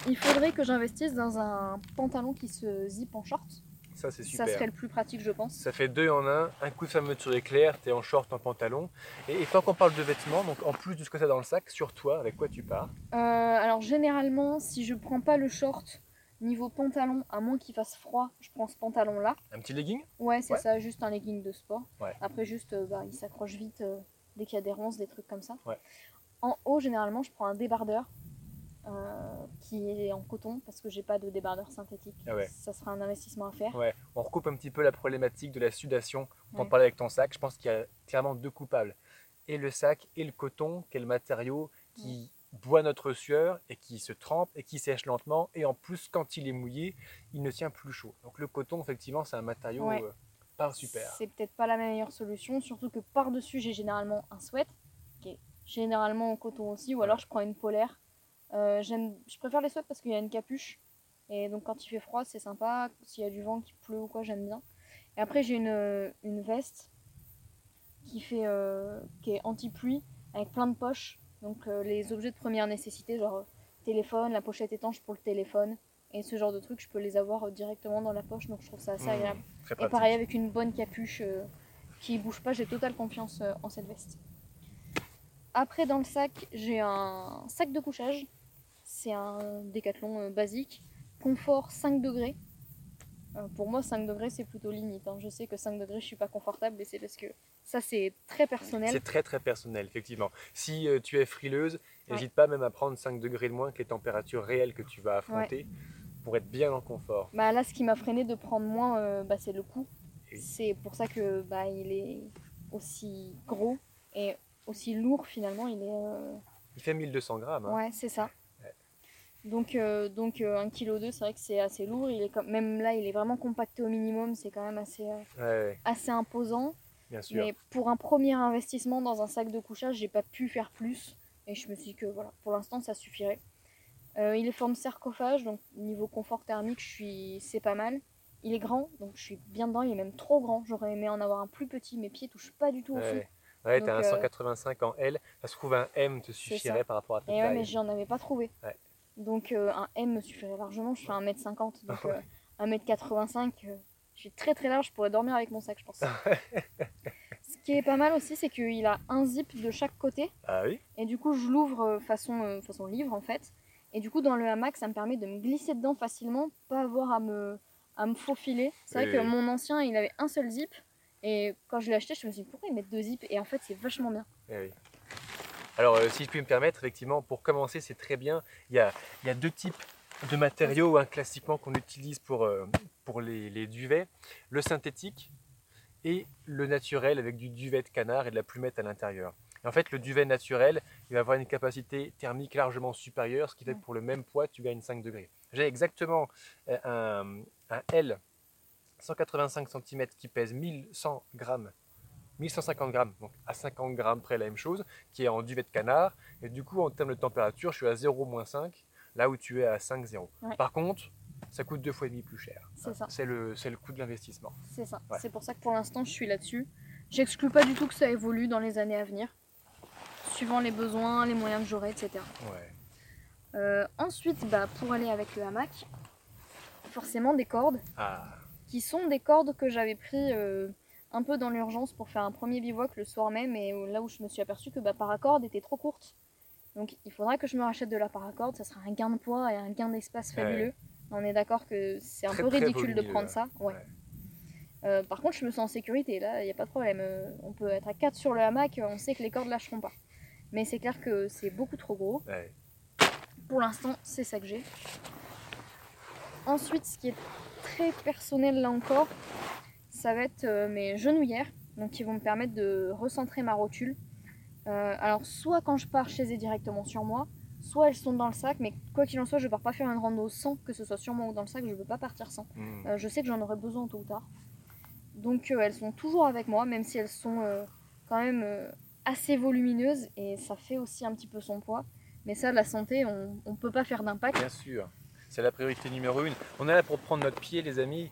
Il faudrait que j'investisse dans un pantalon qui se zip en short. Ça, c'est super. Ça serait le plus pratique, je pense. Ça fait deux en un, un coup de fermeture éclair, t'es en short, en pantalon. Et, et tant qu'on parle de vêtements, donc en plus de ce que t'as dans le sac, sur toi, avec quoi tu pars? Euh, alors généralement, si je prends pas le short niveau pantalon, à moins qu'il fasse froid, je prends ce pantalon-là. Un petit legging? Ouais, c'est Ouais. ça, juste un legging de sport. Ouais. Après, juste, euh, bah, il s'accroche vite euh, dès qu'il y a des ronces, des trucs comme ça. Ouais. En haut, généralement, je prends un débardeur euh, qui est en coton parce que j'ai pas de débardeur synthétique. Ah ouais. Ça sera un investissement à faire. Ouais, on recoupe un petit peu la problématique de la sudation. On en parlait avec ton sac. Je pense qu'il y a clairement deux coupables. Et le sac et le coton, quel matériau qui boit notre sueur et qui se trempe et qui sèche lentement. Et en plus, quand il est mouillé, il ne tient plus chaud. Donc le coton, effectivement, c'est un matériau Ouais. euh, pas super. C'est peut-être pas la meilleure solution, surtout que par-dessus, j'ai généralement un sweat qui est généralement en coton aussi, ou alors je prends une polaire. Euh, j'aime, je préfère les sweats parce qu'il y a une capuche. Et donc quand il fait froid, c'est sympa. S'il y a du vent, qui pleut ou quoi, j'aime bien. Et après, j'ai une, une veste qui, fait, euh, qui est anti-pluie avec plein de poches. Donc euh, les objets de première nécessité, genre euh, téléphone, la pochette étanche pour le téléphone. Et ce genre de trucs, je peux les avoir euh, directement dans la poche. Donc je trouve ça assez Mmh, agréable. Et pareil avec une bonne capuche euh, qui bouge pas, j'ai totale confiance euh, en cette veste. Après dans le sac, j'ai un sac de couchage. C'est un décathlon basique. Confort 5 degrés. Pour moi 5 degrés c'est plutôt limite. hein. Je sais que 5 degrés je suis pas confortable et c'est parce que ça c'est très personnel. C'est très très personnel, effectivement. Si euh, tu es frileuse, Ouais. n'hésite pas même à prendre 5 degrés de moins que les températures réelles que tu vas affronter pour être bien en confort. Bah là ce qui m'a freiné de prendre moins euh, bah, c'est le coût. Oui. C'est pour ça que bah, il est aussi gros et aussi lourd finalement. Il est euh, Il fait 1200 grammes. hein. Ouais, c'est ça. Donc, euh, donc euh, 1,2 kg, c'est vrai que c'est assez lourd. Il est. Même là, il est vraiment compacté au minimum. C'est quand même assez, euh, Ouais, ouais, assez imposant. Bien sûr. Mais pour un premier investissement dans un sac de couchage, j'ai pas pu faire plus. Et je me suis dit que voilà, pour l'instant, ça suffirait. Euh, il est forme sarcophage, donc niveau confort thermique, je suis... c'est pas mal. Il est grand, donc je suis bien dedans. Il est même trop grand. J'aurais aimé en avoir un plus petit. Mes pieds touchent pas du tout au fond. Ouais, ouais t'as un Donc, euh, 185 en L. Ça se trouve un M te suffirait par rapport à ta Et ouais, taille. mais j'en avais pas trouvé. Ouais. Donc euh, un M me suffirait largement. Je fais 1m50. Donc Ouais. euh, 1m85, euh, je suis très très large. Je pourrais dormir avec mon sac, je pense. Ce qui est pas mal aussi, c'est qu'il a un zip de chaque côté. Ah oui? Et du coup, je l'ouvre euh, façon, euh, façon livre en fait. Et du coup, dans le hamac, ça me permet de me glisser dedans facilement, pas avoir à me, à me faufiler. C'est vrai que mon ancien, il avait un seul zip. Et quand je l'ai acheté, je me suis dit pourquoi ils mettent deux zips? Et en fait, c'est vachement bien. Eh oui. Alors, euh, si je puis me permettre, effectivement, pour commencer, c'est très bien. Il y a, il y a deux types de matériaux hein, classiquement qu'on utilise pour, euh, les, duvets. Le synthétique et le naturel avec du duvet de canard et de la plumette à l'intérieur. En fait, le duvet naturel, il va avoir une capacité thermique largement supérieure, ce qui fait que pour le même poids, tu gagnes 5 degrés. J'ai exactement euh, un, un L 185 cm qui pèse 1100 grammes 1150 grammes, donc à 50 grammes près la même chose, qui est en duvet de canard. Et du coup, en termes de température, je suis à 0-5, là où tu es à 5-0. Ouais. Par contre, ça coûte deux fois et demi plus cher. C'est ça. C'est le, le coût de l'investissement. C'est ça. Ouais. C'est pour ça que pour l'instant, je suis là-dessus. J'exclus pas du tout que ça évolue dans les années à venir, suivant les besoins, les moyens que j'aurai, etc. Ouais. Euh, ensuite, bah, pour aller avec le hamac, forcément des cordes, Ah, qui sont des cordes que j'avais pris euh, un peu dans l'urgence pour faire un premier bivouac le soir même, et là où je me suis aperçue que ma paracorde était trop courte. Donc il faudra que je me rachète de la paracorde, ça sera un gain de poids et un gain d'espace fabuleux. On est d'accord que c'est un Très, peu ridicule de prendre ça. Ouais. Ouais. Euh, par contre, je me sens en sécurité, là, il n'y a pas de problème. Euh, on peut être à 4 sur le hamac, on sait que les cordes lâcheront pas. Mais c'est clair que c'est beaucoup trop gros. Ouais. Pour l'instant, c'est ça que j'ai. Ensuite, ce qui est très personnel là encore, ça va être euh, mes genouillères, donc qui vont me permettre de recentrer ma rotule. Euh, alors, soit quand je pars, je les ai directement sur moi, soit elles sont dans le sac, mais quoi qu'il en soit, je pars pas faire une rando sans que ce soit sur moi ou dans le sac, je veux pas partir sans. Hmm. Euh, je sais que j'en aurai besoin tôt ou tard. Donc euh, elles sont toujours avec moi, même si elles sont quand même assez volumineuses et ça fait aussi un petit peu son poids. Mais ça, la santé, on ne peut pas faire d'impact. Bien sûr, c'est la priorité numéro une. On est là pour prendre notre pied, les amis,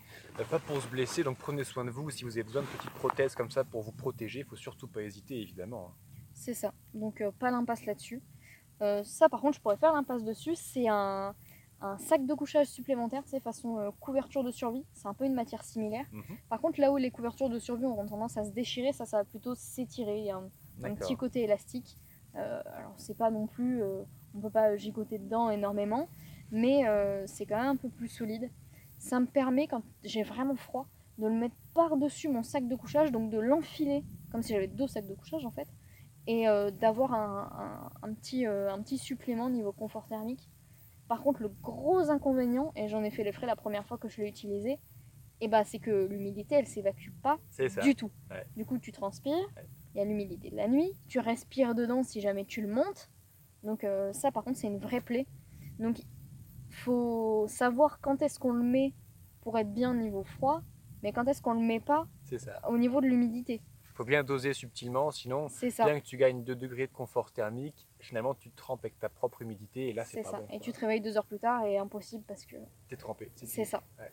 pas pour se blesser. Donc prenez soin de vous. Si vous avez besoin de petites prothèses comme ça pour vous protéger, il faut surtout pas hésiter, évidemment. C'est ça. Donc euh, pas l'impasse là-dessus. Euh, ça, par contre, je pourrais faire l'impasse dessus. C'est un, un sac de couchage supplémentaire, c'est façon euh, couverture de survie. C'est un peu une matière similaire. Mhm. Par contre, là où les couvertures de survie ont tendance à se déchirer, ça, ça va plutôt s'étirer. Il y a un, un petit côté élastique. Alors c'est pas non plus, on peut pas gigoter dedans énormément, mais c'est quand même un peu plus solide. Ça me permet quand j'ai vraiment froid de le mettre par dessus mon sac de couchage, donc de l'enfiler comme si j'avais deux sacs de couchage en fait, et euh, d'avoir un, un- un petit, euh, un petit supplément niveau confort thermique. Par contre, le gros inconvénient, et j'en ai fait les frais la première fois que je l'ai utilisé, et bah, c'est que l'humidité elle s'évacue pas ça. du tout. Ouais. Du coup, tu transpires, il Ouais. y a l'humidité de la nuit, tu respires dedans si jamais tu le montes. Donc euh, ça, par contre, c'est une vraie plaie. Donc, faut savoir quand est-ce qu'on le met pour être bien niveau froid, mais quand est-ce qu'on le met pas ça. au niveau de l'humidité. Faut bien doser subtilement, sinon, bien que tu gagnes 2 degrés de confort thermique, finalement tu te trempes avec ta propre humidité et là c'est pas ça. bon. et quoi. tu te réveilles deux heures plus tard et impossible parce que T'es trempé. c'est ça. Ouais.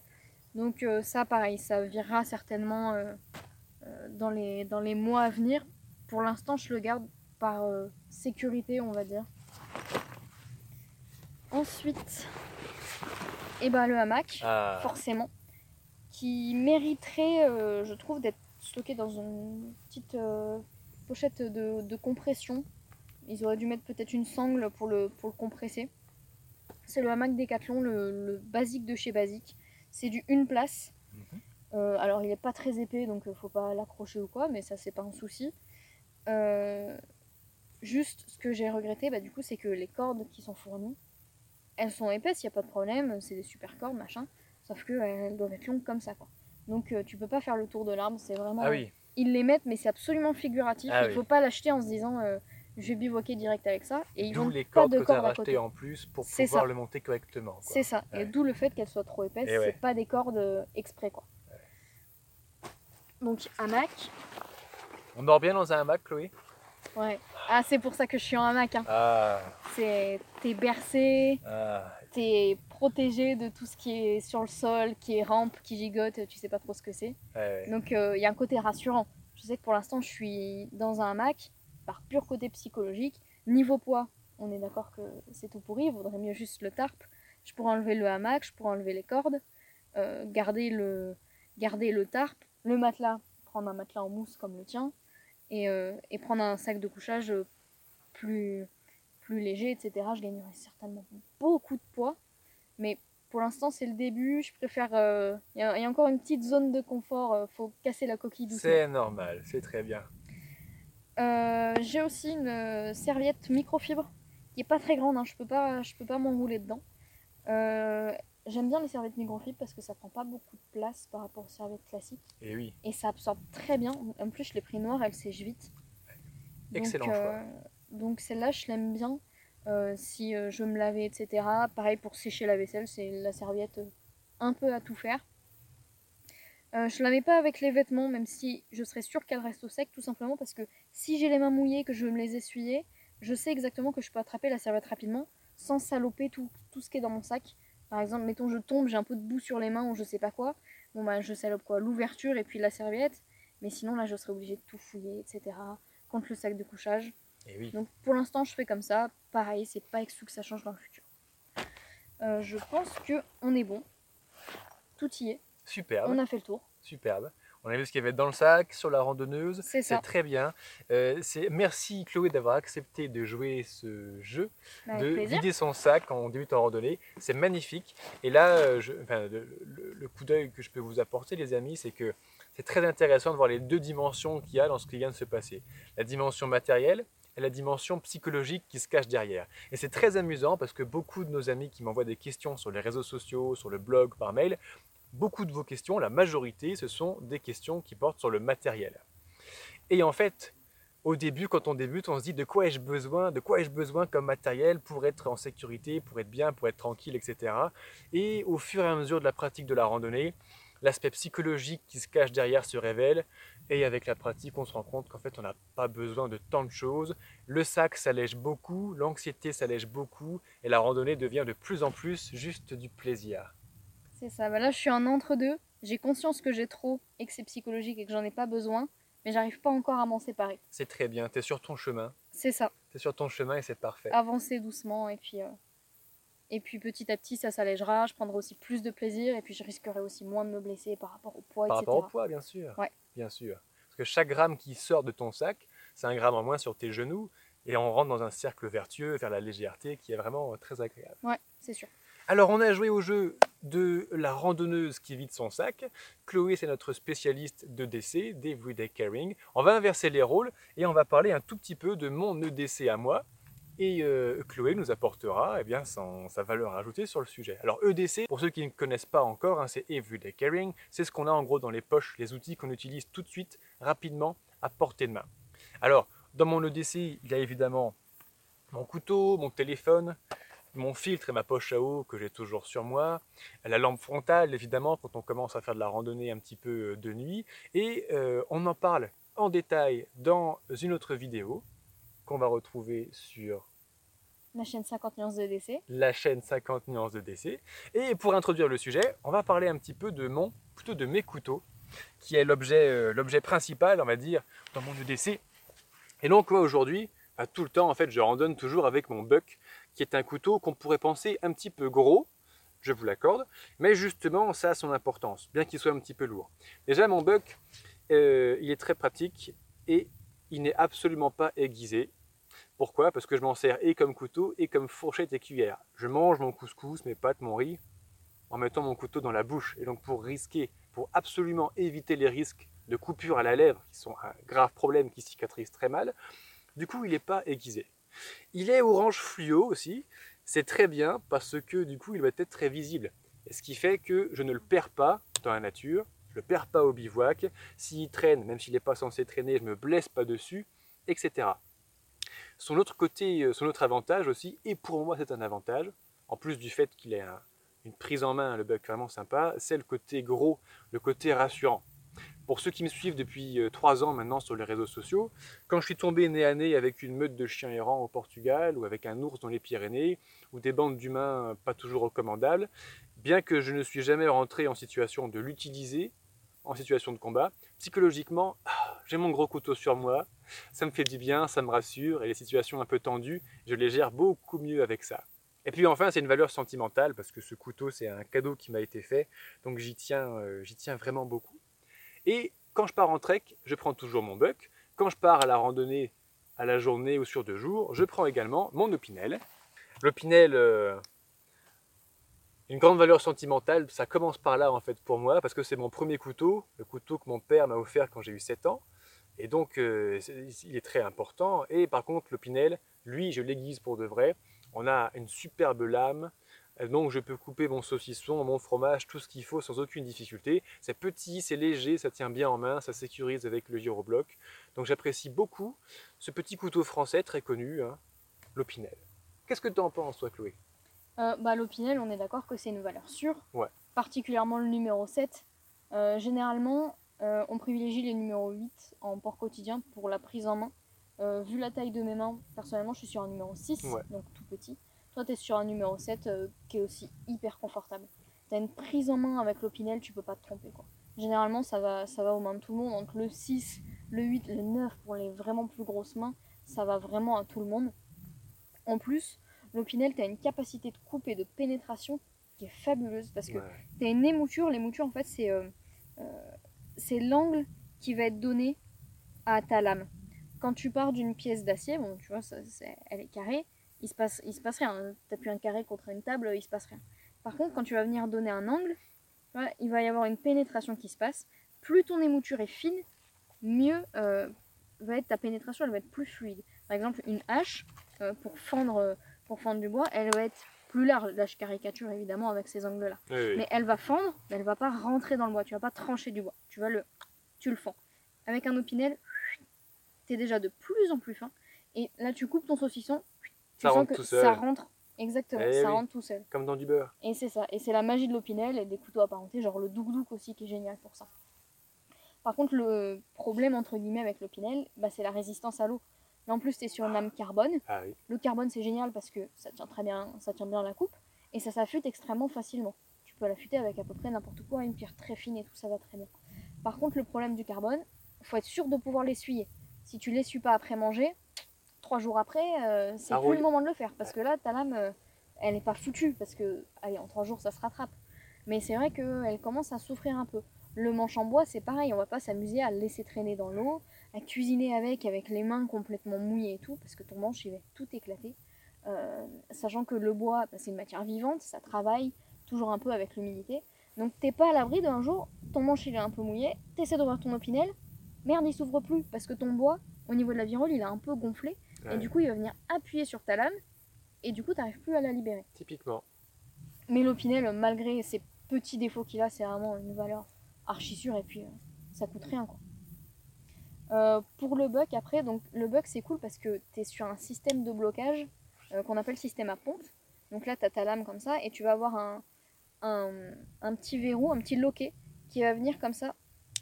Donc euh, ça, pareil, ça virera certainement euh, euh, dans, les, dans les mois à venir. Pour l'instant, je le garde par sécurité, on va dire. Ensuite, et ben, le hamac, Ah, forcément, qui mériterait, je trouve, d'être stocké dans une petite euh, pochette de, de compression. Ils auraient dû mettre peut-être une sangle pour le, pour le compresser. C'est le hamac Decathlon, le, le basique de chez Basique. C'est du une place. Mhm. Euh, alors il n'est pas très épais, donc il faut pas l'accrocher ou quoi, mais ça c'est pas un souci. Euh, juste ce que j'ai regretté, bah, du coup, c'est que les cordes qui sont fournies, elles sont épaisses, il n'y a pas de problème, c'est des super cordes, machin. Sauf qu'elles doivent être longues comme ça, quoi. Donc euh, tu peux pas faire le tour de l'arbre, c'est vraiment. ah oui, Ils les mettent, mais c'est absolument figuratif. Ah il oui. faut pas l'acheter en se disant euh, je vais bivouaquer direct avec ça. Et ils d'où les pas cordes de que tu as cordes à rachetées côté. en plus pour pouvoir ça. le monter correctement. C'est ça. Et d'où le fait qu'elles soient trop épaisses, ouais. c'est pas des cordes euh, exprès, quoi. Donc hamac, On dort bien dans un hamac, Chloé? Ouais. Ah, c'est pour ça que je suis en hamac. Hein. Ah, C'est t'es bercé, ah, t'es protégé de tout ce qui est sur le sol, qui est rampe, qui gigote, tu sais pas trop ce que c'est. ouais, ouais. Donc euh, il y a un côté rassurant. Je sais que pour l'instant je suis dans un hamac par pur côté psychologique. Niveau poids, on est d'accord que c'est tout pourri, il vaudrait mieux juste le tarp. Je pourrais enlever le hamac, je pourrais enlever les cordes, euh, garder, le, garder le tarp, le matelas, prendre un matelas en mousse comme le tien, et, euh, et prendre un sac de couchage plus, plus léger, etc. Je gagnerais certainement beaucoup de poids, mais pour l'instant c'est le début, je préfère... euh, Il y, a il y a encore une petite zone de confort, euh, faut casser la coquille doucement. C'est normal, c'est très bien. Euh, j'ai aussi une serviette microfibre qui est pas très grande, hein, je peux pas, je peux pas m'enrouler dedans. Euh, J'aime bien les serviettes microfibres parce que ça prend pas beaucoup de place par rapport aux serviettes classiques Et oui, et ça absorbe très bien. En plus, je l'ai pris noire, elle sèche vite. Donc, Excellent euh, donc celle-là, je l'aime bien. Euh, si euh, je me laver, etc. Pareil pour sécher la vaisselle, c'est la serviette euh, un peu à tout faire. Euh, je la mets pas avec les vêtements, même si je serais sûre qu'elle reste au sec, tout simplement parce que si j'ai les mains mouillées, que je me les essuyer, je sais exactement que je peux attraper la serviette rapidement sans saloper tout, tout ce qui est dans mon sac. Par exemple, mettons je tombe, j'ai un peu de boue sur les mains ou je sais pas quoi. Bon bah je salope quoi L'ouverture et puis la serviette. Mais sinon là je serais obligée de tout fouiller, etc. Contre le sac de couchage. Et oui. Donc pour l'instant je fais comme ça. Pareil, c'est pas exclu que ça change dans le futur. Euh, je pense que on est bon. Tout y est. Superbe, On a fait le tour. superbe. On a vu ce qu'il y avait dans le sac, sur la randonneuse. C'est ça. très bien. Euh, c'est- merci Chloé d'avoir accepté de jouer ce jeu, Avec de plaisir. vider son sac en début en randonnée. C'est magnifique. Et là, euh, je- enfin, le, le- le coup d'œil que je peux vous apporter, les amis, c'est que c'est très intéressant de voir les deux dimensions qu'il y a dans ce qui vient de se passer. La dimension matérielle et la dimension psychologique qui se cache derrière. Et c'est très amusant parce que beaucoup de nos amis qui m'envoient des questions sur les réseaux sociaux, sur le blog, par mail, beaucoup de vos questions, la majorité, ce sont des questions qui portent sur le matériel. Et en fait, au début, quand on débute, on se dit de quoi ai-je besoin, de quoi ai-je besoin comme matériel pour être en sécurité, pour être bien, pour être tranquille, etc. Et au fur et à mesure de la pratique de la randonnée, l'aspect psychologique qui se cache derrière se révèle. Et avec la pratique, on se rend compte qu'en fait, on n'a pas besoin de tant de choses. Le sac s'allège beaucoup, l'anxiété s'allège beaucoup, et la randonnée devient de plus en plus juste du plaisir. C'est ça. Bah là, je suis en entre-deux. J'ai conscience que j'ai trop et que c'est psychologique et que j'en ai pas besoin mais j'arrive pas encore à m'en séparer. C'est très bien, tu es sur ton chemin. C'est ça. Tu es sur ton chemin et c'est parfait. Avancer doucement et puis, euh, et puis petit à petit ça s'allégera, je prendrai aussi plus de plaisir et puis je risquerai aussi moins de me blesser par rapport au poids, par etc. Par rapport au poids, bien sûr. Ouais. Bien sûr. Parce que chaque gramme qui sort de ton sac, c'est un gramme en moins sur tes genoux et on rentre dans un cercle vertueux vers la légèreté qui est vraiment euh, très agréable. Ouais, c'est sûr. Alors on a joué au jeu de la randonneuse qui vide son sac. Chloé c'est notre spécialiste de d'EDC, d'Everyday Caring. On va inverser les rôles et on va parler un tout petit peu de mon EDC à moi. Et euh, Chloé nous apportera eh bien, sa valeur ajoutée sur le sujet. Alors EDC, pour ceux qui ne connaissent pas encore, hein, c'est Everyday Caring. C'est ce qu'on a en gros dans les poches, les outils qu'on utilise tout de suite, rapidement, à portée de main. Alors, dans mon EDC, il y a évidemment mon couteau, mon téléphone, mon filtre et ma poche à eau que j'ai toujours sur moi, la lampe frontale évidemment quand on commence à faire de la randonnée un petit peu euh, de nuit, et euh, on en parle en détail dans une autre vidéo qu'on va retrouver sur la chaîne 50 nuances de DC. La chaîne 50 nuances de DC. Et pour introduire le sujet, on va parler un petit peu de mon, plutôt de mes couteaux, qui est l'objet, euh, l'objet principal, on va dire, dans mon EDC. Et donc moi aujourd'hui, bah, tout le temps en fait, je randonne toujours avec mon buck qui est un couteau qu'on pourrait penser un petit peu gros, je vous l'accorde, mais justement ça a son importance, bien qu'il soit un petit peu lourd. Déjà mon buck, euh, il est très pratique et il n'est absolument pas aiguisé. Pourquoi? Parce que je m'en sers et comme couteau et comme fourchette et cuillère. Je mange mon couscous, mes pâtes, mon riz en mettant mon couteau dans la bouche. Et donc pour risquer, pour absolument éviter les risques de coupure à la lèvre, qui sont un grave problème qui cicatrise très mal, du coup il n'est pas aiguisé. Il est orange fluo aussi. C'est très bien parce que du coup, il va être très visible. ce qui fait que je ne le perds pas dans la nature, je ne perds pas au bivouac. S'il traîne, même s'il n'est pas censé traîner, je ne me blesse pas dessus, etc. Son autre côté, euh, son autre avantage aussi, et pour moi c'est un avantage, en plus du fait qu'il ait une prise en main, le bug vraiment sympa, c'est le côté gros, le côté rassurant. Pour ceux qui me suivent depuis euh, trois ans maintenant sur les réseaux sociaux, quand je suis tombé nez à nez avec une meute de chiens errants au Portugal ou avec un ours dans les Pyrénées ou des bandes d'humains pas toujours recommandables, bien que je ne suis jamais rentré en situation de l'utiliser en situation de combat, psychologiquement, j'ai mon gros couteau sur moi, ça me fait du bien, ça me rassure et les situations un peu tendues, je les gère beaucoup mieux avec ça. Et puis enfin, c'est une valeur sentimentale parce que ce couteau, c'est un cadeau qui m'a été fait, donc j'y tiens, euh, j'y tiens vraiment beaucoup. Et quand je pars en trek, je prends toujours mon buck. Quand je pars à la randonnée à la journée ou sur deux jours, je prends également mon opinel. L'opinel, euh, une grande valeur sentimentale, ça commence par là en fait pour moi, parce que c'est mon premier couteau, le couteau que mon père m'a offert quand j'ai eu 7 ans. Et donc, euh, il est très important. Et par contre, l'opinel, lui, je l'aiguise pour de vrai. On a une superbe lame, donc je peux couper mon saucisson, mon fromage, tout ce qu'il faut sans aucune difficulté. C'est petit, c'est léger, ça tient bien en main, ça sécurise avec le gyrobloc. Donc j'apprécie beaucoup ce petit couteau français très connu, hein, l'Opinel. Qu'est-ce que tu en penses toi Chloé? Euh, bah, L'Opinel, on est d'accord que c'est une valeur sûre, ouais. particulièrement le numéro 7. Euh, généralement, euh, on privilégie les numéros 8 en port quotidien pour la prise en main. vu la taille de mes mains, personnellement je suis sur un numéro 6, donc tout petit. Toi, tu es sur un numéro 7 euh, qui est aussi hyper confortable. Tu as une prise en main avec l'Opinel, tu peux pas te tromper. Quoi. Généralement, ça va, ça va aux mains de tout le monde. Entre le 6, le 8, le 9 pour les vraiment plus grosses mains, ça va vraiment à tout le monde. En plus, l'Opinel, tu as une capacité de coupe et de pénétration qui est fabuleuse parce que tu as une émouture. L'émouture, en fait, c'est euh, euh, c'est l'angle qui va être donné à ta lame. Quand tu pars d'une pièce d'acier, bon, tu vois, ça, elle est carrée, il se passe, il se passe rien. T'appuies un carré contre une table, il se passe rien. Par contre, quand tu vas venir donner un angle, il va y avoir une pénétration qui se passe. plus ton émouture est fine, mieux euh, va être ta pénétration, elle va être plus fluide. Par exemple, une hache, euh, pour, fendre, pour fendre du bois, elle va être plus large. Là, je caricature évidemment avec ces angles-là. Oui, oui. Mais elle va fendre, mais elle va pas rentrer dans le bois. Tu vas pas trancher du bois. Tu vas le, tu le fends. Avec un opinel, t'es déjà de plus en plus fin. Et là, tu coupes ton saucisson. Tu Ça sens rentre que tout seul. ça rentre. Exactement, Eh ça oui. rentre tout seul. Comme dans du beurre. Et c'est ça. Et c'est la magie de l'opinel et des couteaux apparentés, genre le douk aussi qui est génial pour ça. Par contre, le problème entre guillemets avec l'opinel, bah, c'est la résistance à l'eau. Mais en plus, tu es sur une lame carbone. Ah oui. Le carbone, c'est génial parce que ça tient très bien, ça tient bien la coupe et ça s'affûte extrêmement facilement. Tu peux l'affûter avec à peu près n'importe quoi, une pierre très fine et tout, ça va très bien. Par contre, le problème du carbone, faut être sûr de pouvoir l'essuyer. Si tu l'essuies pas après manger, trois jours après, euh, c'est plus le moment de le faire parce que là, ta lame, euh, elle n'est pas foutue parce que, allez, en trois jours, ça se rattrape. Mais c'est vrai qu'elle commence à souffrir un peu. Le manche en bois, c'est pareil, on va pas s'amuser à le laisser traîner dans l'eau, à cuisiner avec, avec les mains complètement mouillées et tout, parce que ton manche, il va être tout éclaté. Euh, sachant que le bois, bah, c'est une matière vivante, ça travaille toujours un peu avec l'humidité. Donc t'es pas à l'abri d'un jour, ton manche il est un peu mouillé, t'essaies d'ouvrir ton opinel, merde il s'ouvre plus, parce que ton bois, au niveau de la virole, il est un peu gonflé, et du coup il va venir appuyer sur ta lame, et du coup t'arrives plus à la libérer. Typiquement. Mais l'opinel, malgré ses petits défauts qu'il a, c'est vraiment une valeur archi sûre et puis euh, ça coûte rien quoi. Euh, pour le buck après, donc le buck c'est cool parce que tu es sur un système de blocage euh, qu'on appelle système à pompe. Donc là tu as ta lame comme ça et tu vas avoir un, un, un petit verrou, un petit loquet qui va venir comme ça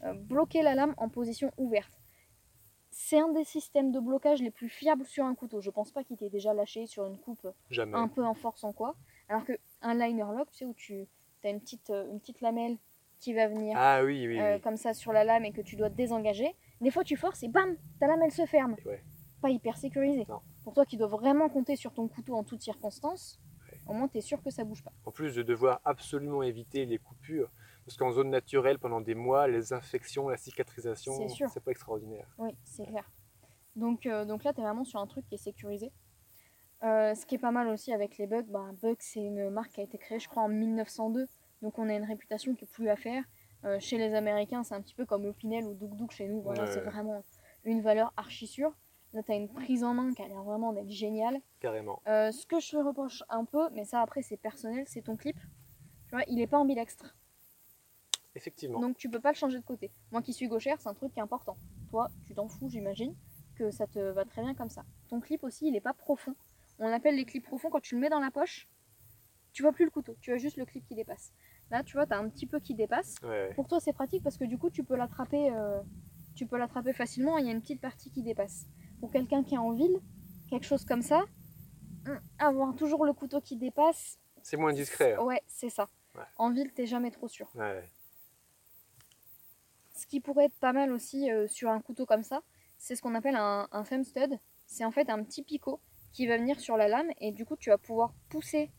euh, bloquer la lame en position ouverte. C'est un des systèmes de blocage les plus fiables sur un couteau. Je pense pas qu'il t'ait déjà lâché sur une coupe Jamais. un peu en force en quoi. Alors que un liner lock, tu sais, où tu as une petite, une petite lamelle qui va venir Ah oui, oui, oui. comme ça sur la lame et que tu dois désengager, des fois tu forces et bam, ta lame elle se ferme. Ouais. Pas hyper sécurisé. Non. Pour toi qui dois vraiment compter sur ton couteau en toutes circonstances, Ouais. au moins tu es sûr que ça bouge pas. En plus de devoir absolument éviter les coupures, parce qu'en zone naturelle, pendant des mois, les infections, la cicatrisation, C'est pas extraordinaire. Oui, c'est clair. Donc, euh, donc là, tu es vraiment sur un truc qui est sécurisé. Euh, ce qui est pas mal aussi avec les bugs, bah, Bug c'est une marque qui a été créée je crois en 1902, donc on a une réputation qui est plus à faire. Euh, chez les Américains c'est un petit peu comme Opinel ou Douk Douk chez nous, voilà, Ouais. c'est vraiment une valeur archi sûre. Là tu as une prise en main qui a l'air vraiment d'être géniale. Carrément. Euh, ce que je te reproche un peu, mais ça après c'est personnel, c'est ton clip. Tu vois, il est pas ambidextre. Effectivement. Donc tu peux pas le changer de côté. Moi qui suis gauchère, c'est un truc qui est important. Toi, tu t'en fous, j'imagine, que ça te va très bien comme ça. Ton clip aussi, il est pas profond. On appelle les clips profonds quand tu le mets dans la poche. Tu vois plus le couteau, tu as juste le clip qui dépasse. Là, tu vois, tu as un petit peu qui dépasse. Ouais, ouais. Pour toi, c'est pratique parce que du coup, tu peux l'attraper euh, tu peux l'attraper facilement et il y a une petite partie qui dépasse. Pour quelqu'un qui est en ville, quelque chose comme ça, hum, avoir toujours le couteau qui dépasse, C'est moins discret. hein. ouais, c'est ça. Ouais. En ville, t'es jamais trop sûr. Ce qui pourrait être pas mal aussi euh, sur un couteau comme ça, c'est ce qu'on appelle un, un thumb stud. C'est en fait un petit picot qui va venir sur la lame et du coup tu vas pouvoir pousser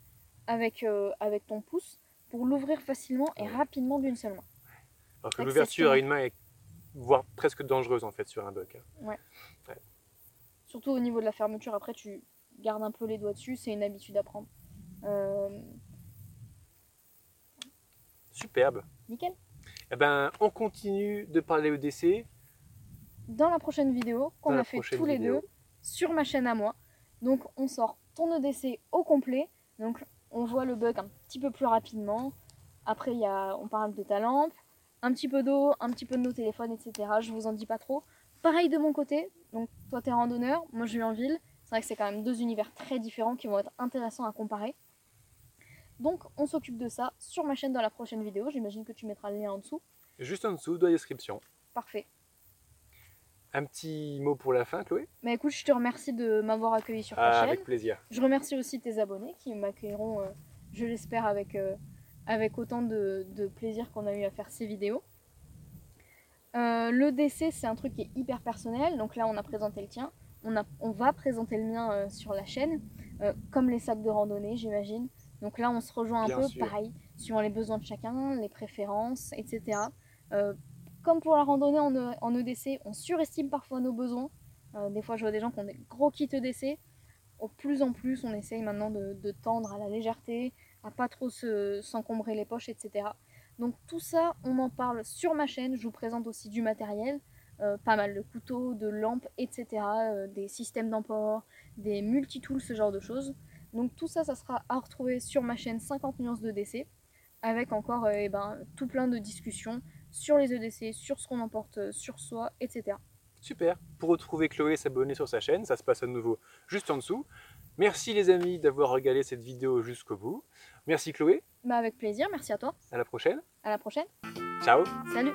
avec, euh, avec ton pouce pour l'ouvrir facilement et Ouais. rapidement d'une seule main. Alors que l'ouverture à une main est voire presque dangereuse en fait sur un buck. hein. Surtout au niveau de la fermeture, après tu gardes un peu les doigts dessus, c'est une habitude à prendre. Euh, Superbe. nickel. Eh ben, on continue de parler EDC. Dans la prochaine vidéo qu'on a fait tous les deux sur ma chaîne à moi, donc on sort ton EDC au complet. Donc on voit le bug un petit peu plus rapidement. Après il y a, on parle de ta lampe, un petit peu d'eau, un petit peu de nos téléphones, etc. Je vous en dis pas trop. Pareil de mon côté. Donc toi t'es randonneur, moi je vis en ville. C'est vrai que c'est quand même deux univers très différents qui vont être intéressants à comparer. Donc on s'occupe de ça sur ma chaîne dans la prochaine vidéo. J'imagine que tu mettras le lien en dessous. Juste en dessous de la description. Parfait. Un petit mot pour la fin, Chloé? Bah écoute, je te remercie de m'avoir accueilli sur ta Ah, chaîne. Avec plaisir. Je remercie aussi tes abonnés qui m'accueilleront, euh, je l'espère, avec, euh, avec autant de, de plaisir qu'on a eu à faire ces vidéos. Euh, le DC, c'est un truc qui est hyper personnel. Donc là, on a présenté le tien. On, a, on va présenter le mien sur la chaîne, comme les sacs de randonnée, j'imagine. Donc là, on se rejoint un Bien peu, sûr. pareil, suivant les besoins de chacun, les préférences, etc. Comme pour la randonnée en, E- EDC, on surestime parfois nos besoins. Euh, des fois, je vois des gens qui ont des gros kits EDC. Au plus en plus, on essaye maintenant de, tendre à la légèreté, à pas trop se- s'encombrer les poches, etc. Donc tout ça, on en parle sur ma chaîne. Je vous présente aussi du matériel, euh, pas mal de couteaux, de lampes, etc. euh, des systèmes d'emport, des multitools, ce genre de choses. Donc tout ça, ça sera à retrouver sur ma chaîne 50 nuances de DC, avec encore eh ben, tout plein de discussions sur les EDC, sur ce qu'on emporte euh, sur soi, etc. Super. Pour retrouver Chloé, s'abonner sur sa chaîne, ça se passe à nouveau juste en dessous. Merci les amis d'avoir regardé cette vidéo jusqu'au bout. Merci Chloé. Bah avec plaisir, merci à toi. À la prochaine. À la prochaine. Ciao. Salut.